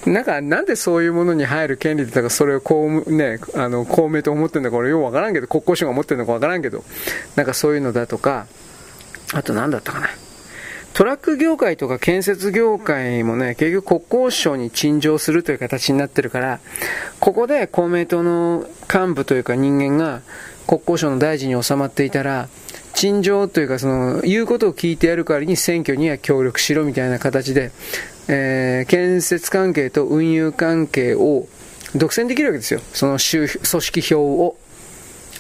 Speaker 1: なんか、なんでそういうものに入る権利だとか、それを公,、ね、あの公明党思ってるのか、俺ようわからんけど、国交省が持ってるのかわからんけど、なんかそういうのだとか、あと何だったかな。トラック業界とか建設業界もね、結局国交省に陳情するという形になってるから、ここで公明党の幹部というか人間が国交省の大臣に収まっていたら、陳情というかその言うことを聞いてやる代わりに選挙には協力しろみたいな形で、えー、建設関係と運輸関係を独占できるわけですよ。その組織票を。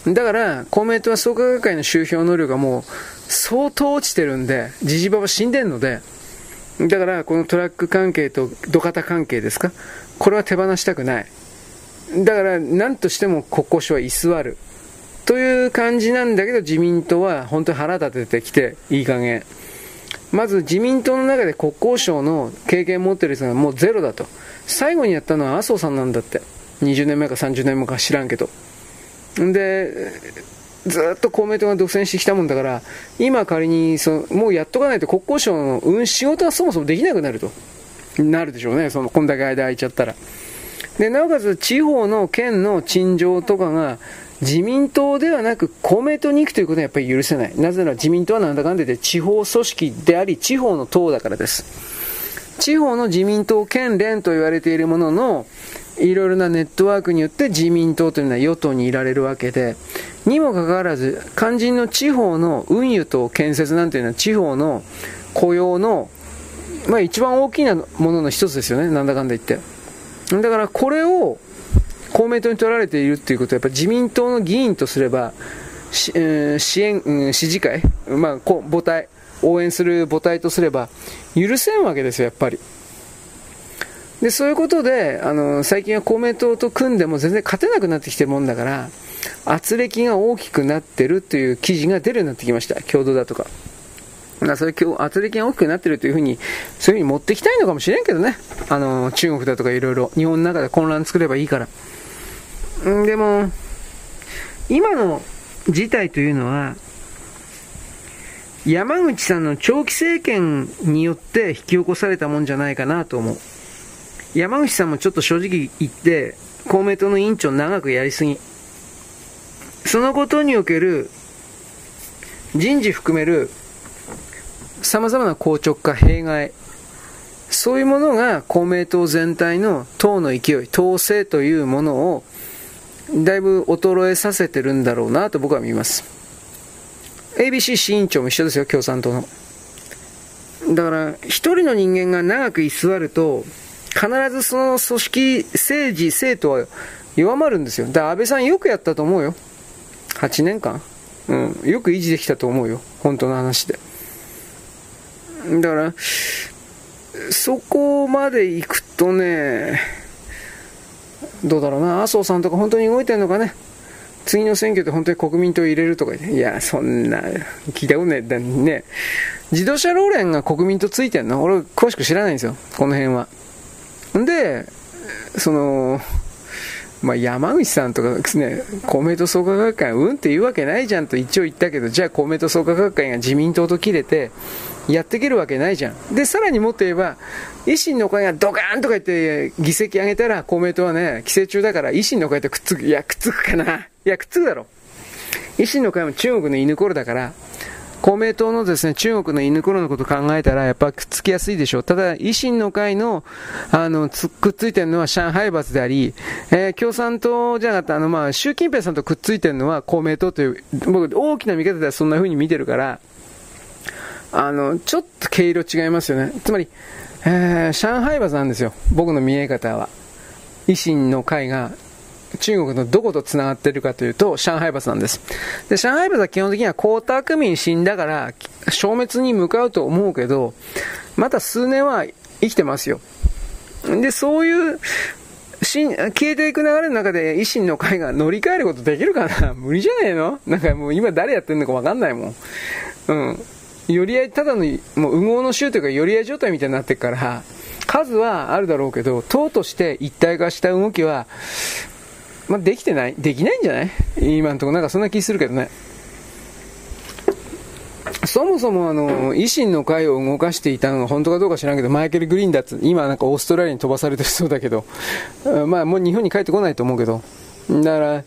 Speaker 1: だから、公明党は創価学会の集票能力がもう相当落ちてるんで、じじばば死んでるので、だからこのトラック関係と土方関係ですか？これは手放したくない。だから何としても国交省は居座る。という感じなんだけど自民党は本当に腹立ててきていい加減。まず自民党の中で国交省の経験を持ってる人がもうゼロだと。最後にやったのは麻生さんなんだって。20年前か30年前か知らんけど。で、ずっと公明党が独占してきたもんだから、今仮にその、もうやっとかないと国交省の、うん、仕事はそもそもできなくなると。なるでしょうね。その、こんだけ間空いちゃったら。で、なおかつ地方の県の陳情とかが、自民党ではなく公明党に行くということはやっぱり許せない。なぜなら自民党はなんだかんだで地方組織であり、地方の党だからです。地方の自民党県連と言われているものの、いろいろなネットワークによって自民党というのは与党にいられるわけで、にもかかわらず、肝心の地方の運輸と建設なんていうのは地方の雇用の、まあ一番大きなものの一つですよね、なんだかんだ言って。だからこれを公明党に取られているっていうことは、やっぱ自民党の議員とすれば、支援、うん、支持会、まあ、母体、応援する母体とすれば、許せんわけですよ、やっぱり。で、そういうことで、あの、最近は公明党と組んでも全然勝てなくなってきてるもんだから、圧力が大きくなってるという記事が出るようになってきました。共同だとか。だそれ今日圧力が大きくなってるというふうに、そういうふうに持ってきたいのかもしれんけどね。あの、中国だとかいろいろ、日本の中で混乱作ればいいから。んでも、今の事態というのは、山口さんの長期政権によって引き起こされたもんじゃないかなと思う。山口さんもちょっと正直言って、公明党の委員長長くやりすぎ。そのことにおける人事含める様々な硬直化、弊害、そういうものが公明党全体の党の勢い、党勢というものをだいぶ衰えさせてるんだろうなと僕は見ます。ABC 市委員長も一緒ですよ、共産党の。だから、一人の人間が長く居座ると、必ずその組織、政治、政党は弱まるんですよ。だから安倍さんよくやったと思うよ。8年間。うん。よく維持できたと思うよ。本当の話で。だから、そこまで行くとね、どうだろうな、麻生さんとか本当に動いてんのかね。次の選挙で本当に国民党入れるとか言っていや、そんな、聞いたことねえ。ね、自動車労連が国民党ついてんの？俺、詳しく知らないんですよ。この辺は。んで、その、まあ、山口さんとかですね、公明党創価学会、うんって言うわけないじゃんと一応言ったけど、じゃあ公明党創価学会が自民党と切れて、やっていけるわけないじゃん。で、さらにもっと言えば、維新の会がドカーンとか言って議席上げたら公明党はね、規制中だから維新の会とくっつく。いや、くっつくかな。いや、くっつくだろ。維新の会も中国の犬頃だから、公明党のですね、中国の犬頃のことを考えたら、やっぱくっつきやすいでしょう。ただ、維新の会の、あの、くっついてるのは上海閥であり、えー、共産党じゃなかった、あの、まあ、習近平さんとくっついてるのは公明党という、僕、大きな見方ではそんな風に見てるから、あの、ちょっと毛色違いますよね。つまり、えー、上海閥なんですよ。僕の見え方は。維新の会が中国のどこと繋がっているかというと、上海閥なんです。で、上海閥は基本的には江沢民死んだから消滅に向かうと思うけど、また数年は生きてますよ。で、そういう消えていく流れの中で維新の会が乗り換えることできるかな？[laughs] 無理じゃねえの？なんかもう今誰やってんのかわかんないもん。うん。寄り合い、ただの、もう、右合の州というか、寄り合い状態みたいになってるから、数はあるだろうけど、党として一体化した動きは、まあ、できてないできないんじゃない？今のところ。なんかそんな気するけどね。そもそもあの、維新の会を動かしていたのが本当かどうか知らんけど、マイケル・グリーンだって、今なんかオーストラリアに飛ばされてるそうだけど、まあもう日本に帰ってこないと思うけど、だから、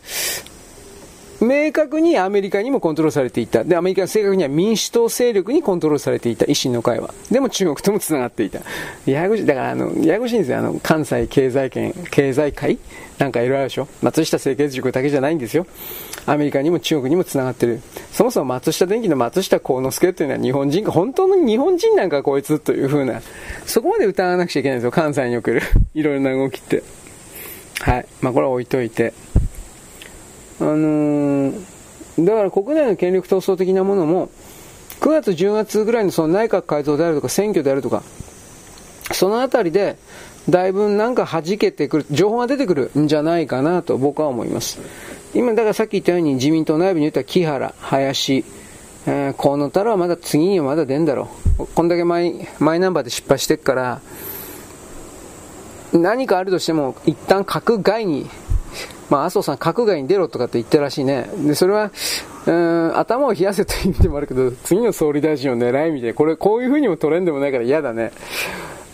Speaker 1: 明確にアメリカにもコントロールされていた。で、アメリカは正確には民主党勢力にコントロールされていた、維新の会は。でも中国とも繋がっていた。ややこしい、だからあの、ややこしいんですよ。あの、関西経済圏、経済界？なんかいろいろあるでしょ？松下清潔塾だけじゃないんですよ。アメリカにも中国にも繋がってる。そもそも松下電機の松下幸之助っていうのは日本人か、本当の日本人なんかこいつという風な、そこまで疑わなくちゃいけないんですよ。関西におけるいろいろな動きって。はい。まあこれは置いといて。あのーだから国内の権力闘争的なものも、9月、10月ぐらいのその内閣改造であるとか選挙であるとか、そのあたりで、だいぶなんか弾けてくる、情報が出てくるんじゃないかなと僕は思います。今、だからさっき言ったように自民党内部に言った木原、林、えー、河野太郎はまだ次にはまだ出んだろう。こんだけマイマイナンバーで失敗してっから、何かあるとしても、一旦閣外にまあ、麻生さん、閣外に出ろとかって言ったらしいね。で、それは、うん、頭を冷やせという意味でもあるけど、次の総理大臣を狙いみたいな、これ、こういう風にも取れんでもないから嫌だね。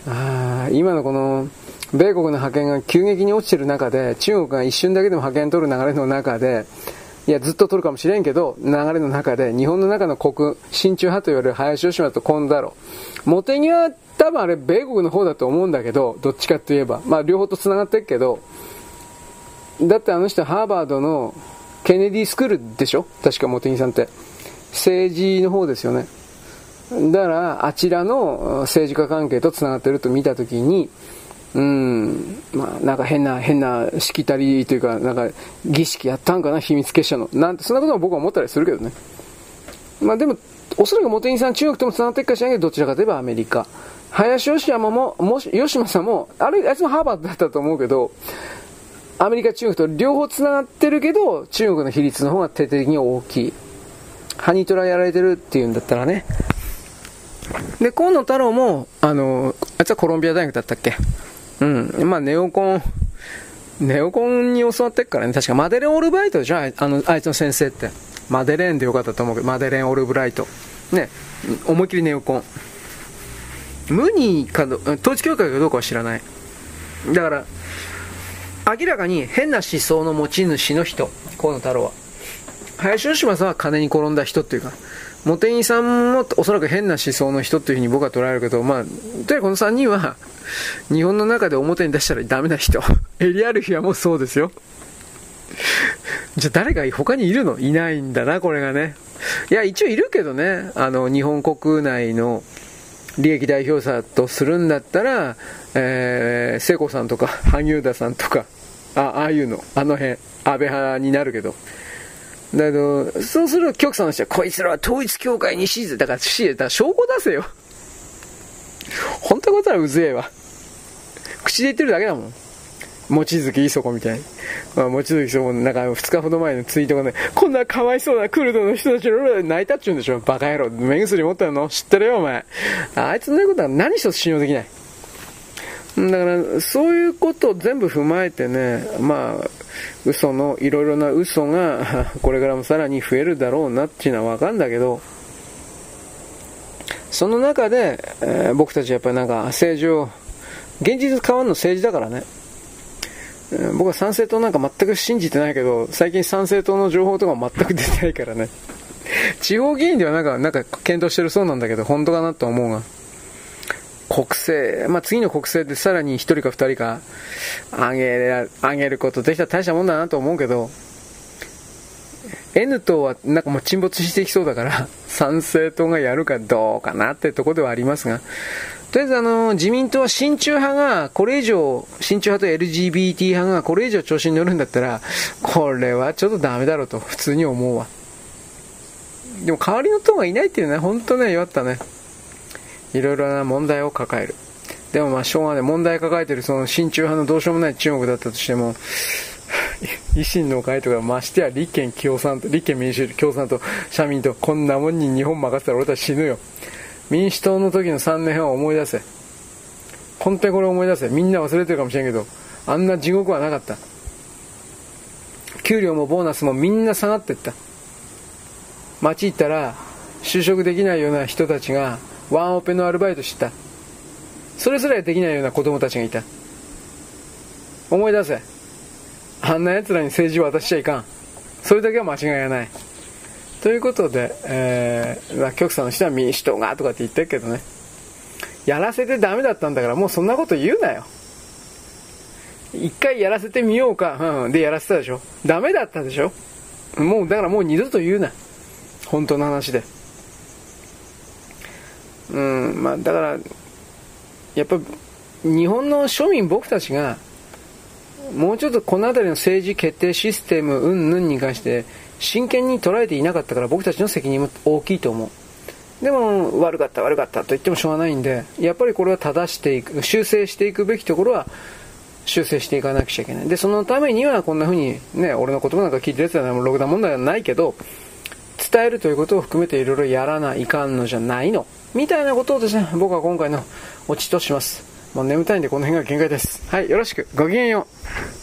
Speaker 1: あ今のこの、米国の覇権が急激に落ちてる中で、中国が一瞬だけでも覇権取る流れの中で、いや、ずっと取るかもしれんけど、流れの中で、日本の中の国、親中派と言われる林芳正と近だろう。茂木は多分あれ、米国の方だと思うんだけど、どっちかといえば。まあ、両方と繋がってるけど、だってあの人ハーバードのケネディスクールでしょ？確か茂木さんって。政治の方ですよね。だから、あちらの政治家関係と繋がってると見たときに、うん、まあ、なんか変な、変なしきたりというか、なんか儀式やったんかな、秘密結社の。なんて、そんなことも僕は思ったりするけどね。まあでも、おそらく茂木さん中国とも繋がってるかしらんけど、どちらかといえばアメリカ。林芳山も、もし、吉間さんも、あれ、あいつもハーバードだったと思うけど、アメリカ、中国と両方繋がってるけど、中国の比率の方が徹底的に大きい。ハニートラやられてるっていうんだったらね。で、河野太郎も、あの、あいつはコロンビア大学だったっけ？うん。まあ、ネオコン、ネオコンに教わってっからね。確かマデレン・オルブライトでしょ？あの、あいつの先生って。マデレーンでよかったと思うけど、マデレン・オルブライト。ね。思いっきりネオコン。無にかど、統一教会かどうかは知らない。だから、明らかに変な思想の持ち主の人、河野太郎は。林芳正は金に転んだ人っていうか、茂木さんもおそらく変な思想の人っていうふうに僕は捉えるけど、まあ、とにかくこの3人は、日本の中で表に出したらダメな人。[laughs] エリアルフィアもそうですよ。じゃあ誰か他にいるの？いないんだな、これがね。いや、一応いるけどね、あの、日本国内の利益代表者とするんだったら、えー、聖子さんとか、萩生田さんとか、あ、ああいうの、あの辺、安倍派になるけど。だけど、そうすると局さんの人は、こいつらは統一教会に支持だから、支持だから証拠出せよ。本当のことはうぜえわ。口で言ってるだけだもん。望月磯子みたいに。まあ、望月磯子なんか2日ほど前のツイートがね、こんなかわいそうなクルドの人たちの泣いたっちゅうんでしょ。バカ野郎。目薬持ってるの？知ってるよ、お前。あいつの言うことは何一つ信用できない。だから、そういうことを全部踏まえてね、まあ、嘘の、いろいろな嘘が、[laughs] これからもさらに増えるだろうなっていうのはわかるんだけど、その中で、えー、僕たちやっぱりなんか政治を、現実変わるの政治だからね。僕は参政党なんか全く信じてないけど、最近参政党の情報とか全く出てないからね。[laughs] 地方議員ではなんか、なんか検討してるそうなんだけど、本当かなと思うが。国政、まあ、次の国政でさらに1人か2人か上げ上げることできたら大したもんだなと思うけど、N 党はなんかもう沈没していきそうだから、[laughs] 参政党がやるかどうかなってとこではありますが、とりあえずあの、自民党は親中派がこれ以上、親中派と LGBT 派がこれ以上調子に乗るんだったら、これはちょっとダメだろうと普通に思うわ。でも代わりの党がいないっていうのは本当ね、弱ったね。いろいろな問題を抱える。でもまあ、しょうがない。問題抱えてるその親中派のどうしようもない中国だったとしても、維新の会とか、ましてや立憲共産党、立憲民主共産党、社民党、こんなもんに日本任せたら俺たち死ぬよ。民主党の時の3年半を思い出せ。本当にこれ思い出せ。みんな忘れてるかもしれんけど、あんな地獄はなかった。給料もボーナスもみんな下がってった。街行ったら、就職できないような人たちが、ワンオペのアルバイトしてた。それすらできないような子供たちがいた。思い出せ。あんな奴らに政治を渡しちゃいかん。それだけは間違いがない。ということで、えー、局さんの人は民主党がとかって言ってるけどね。やらせてダメだったんだからもうそんなこと言うなよ。一回やらせてみようか。うん。でやらせたでしょ。ダメだったでしょ。もう、だからもう二度と言うな。本当の話で。うん、まあだから、やっぱ日本の庶民僕たちが、もうちょっとこの辺りの政治決定システム云々に関して真剣に捉えていなかったから僕たちの責任も大きいと思う。でも悪かった悪かったと言ってもしょうがないんで、やっぱりこれは正していく、修正していくべきところは修正していかなくちゃいけない。で、そのためにはこんな風にね、俺の言葉なんか聞いてるやつはログダ問題はないけど、伝えるということを含めていろいろやらないかんのじゃないの。みたいなことをですね、僕は今回のオチとします。もう眠たいんでこの辺が限界です。はい、よろしく。ごきげんよう。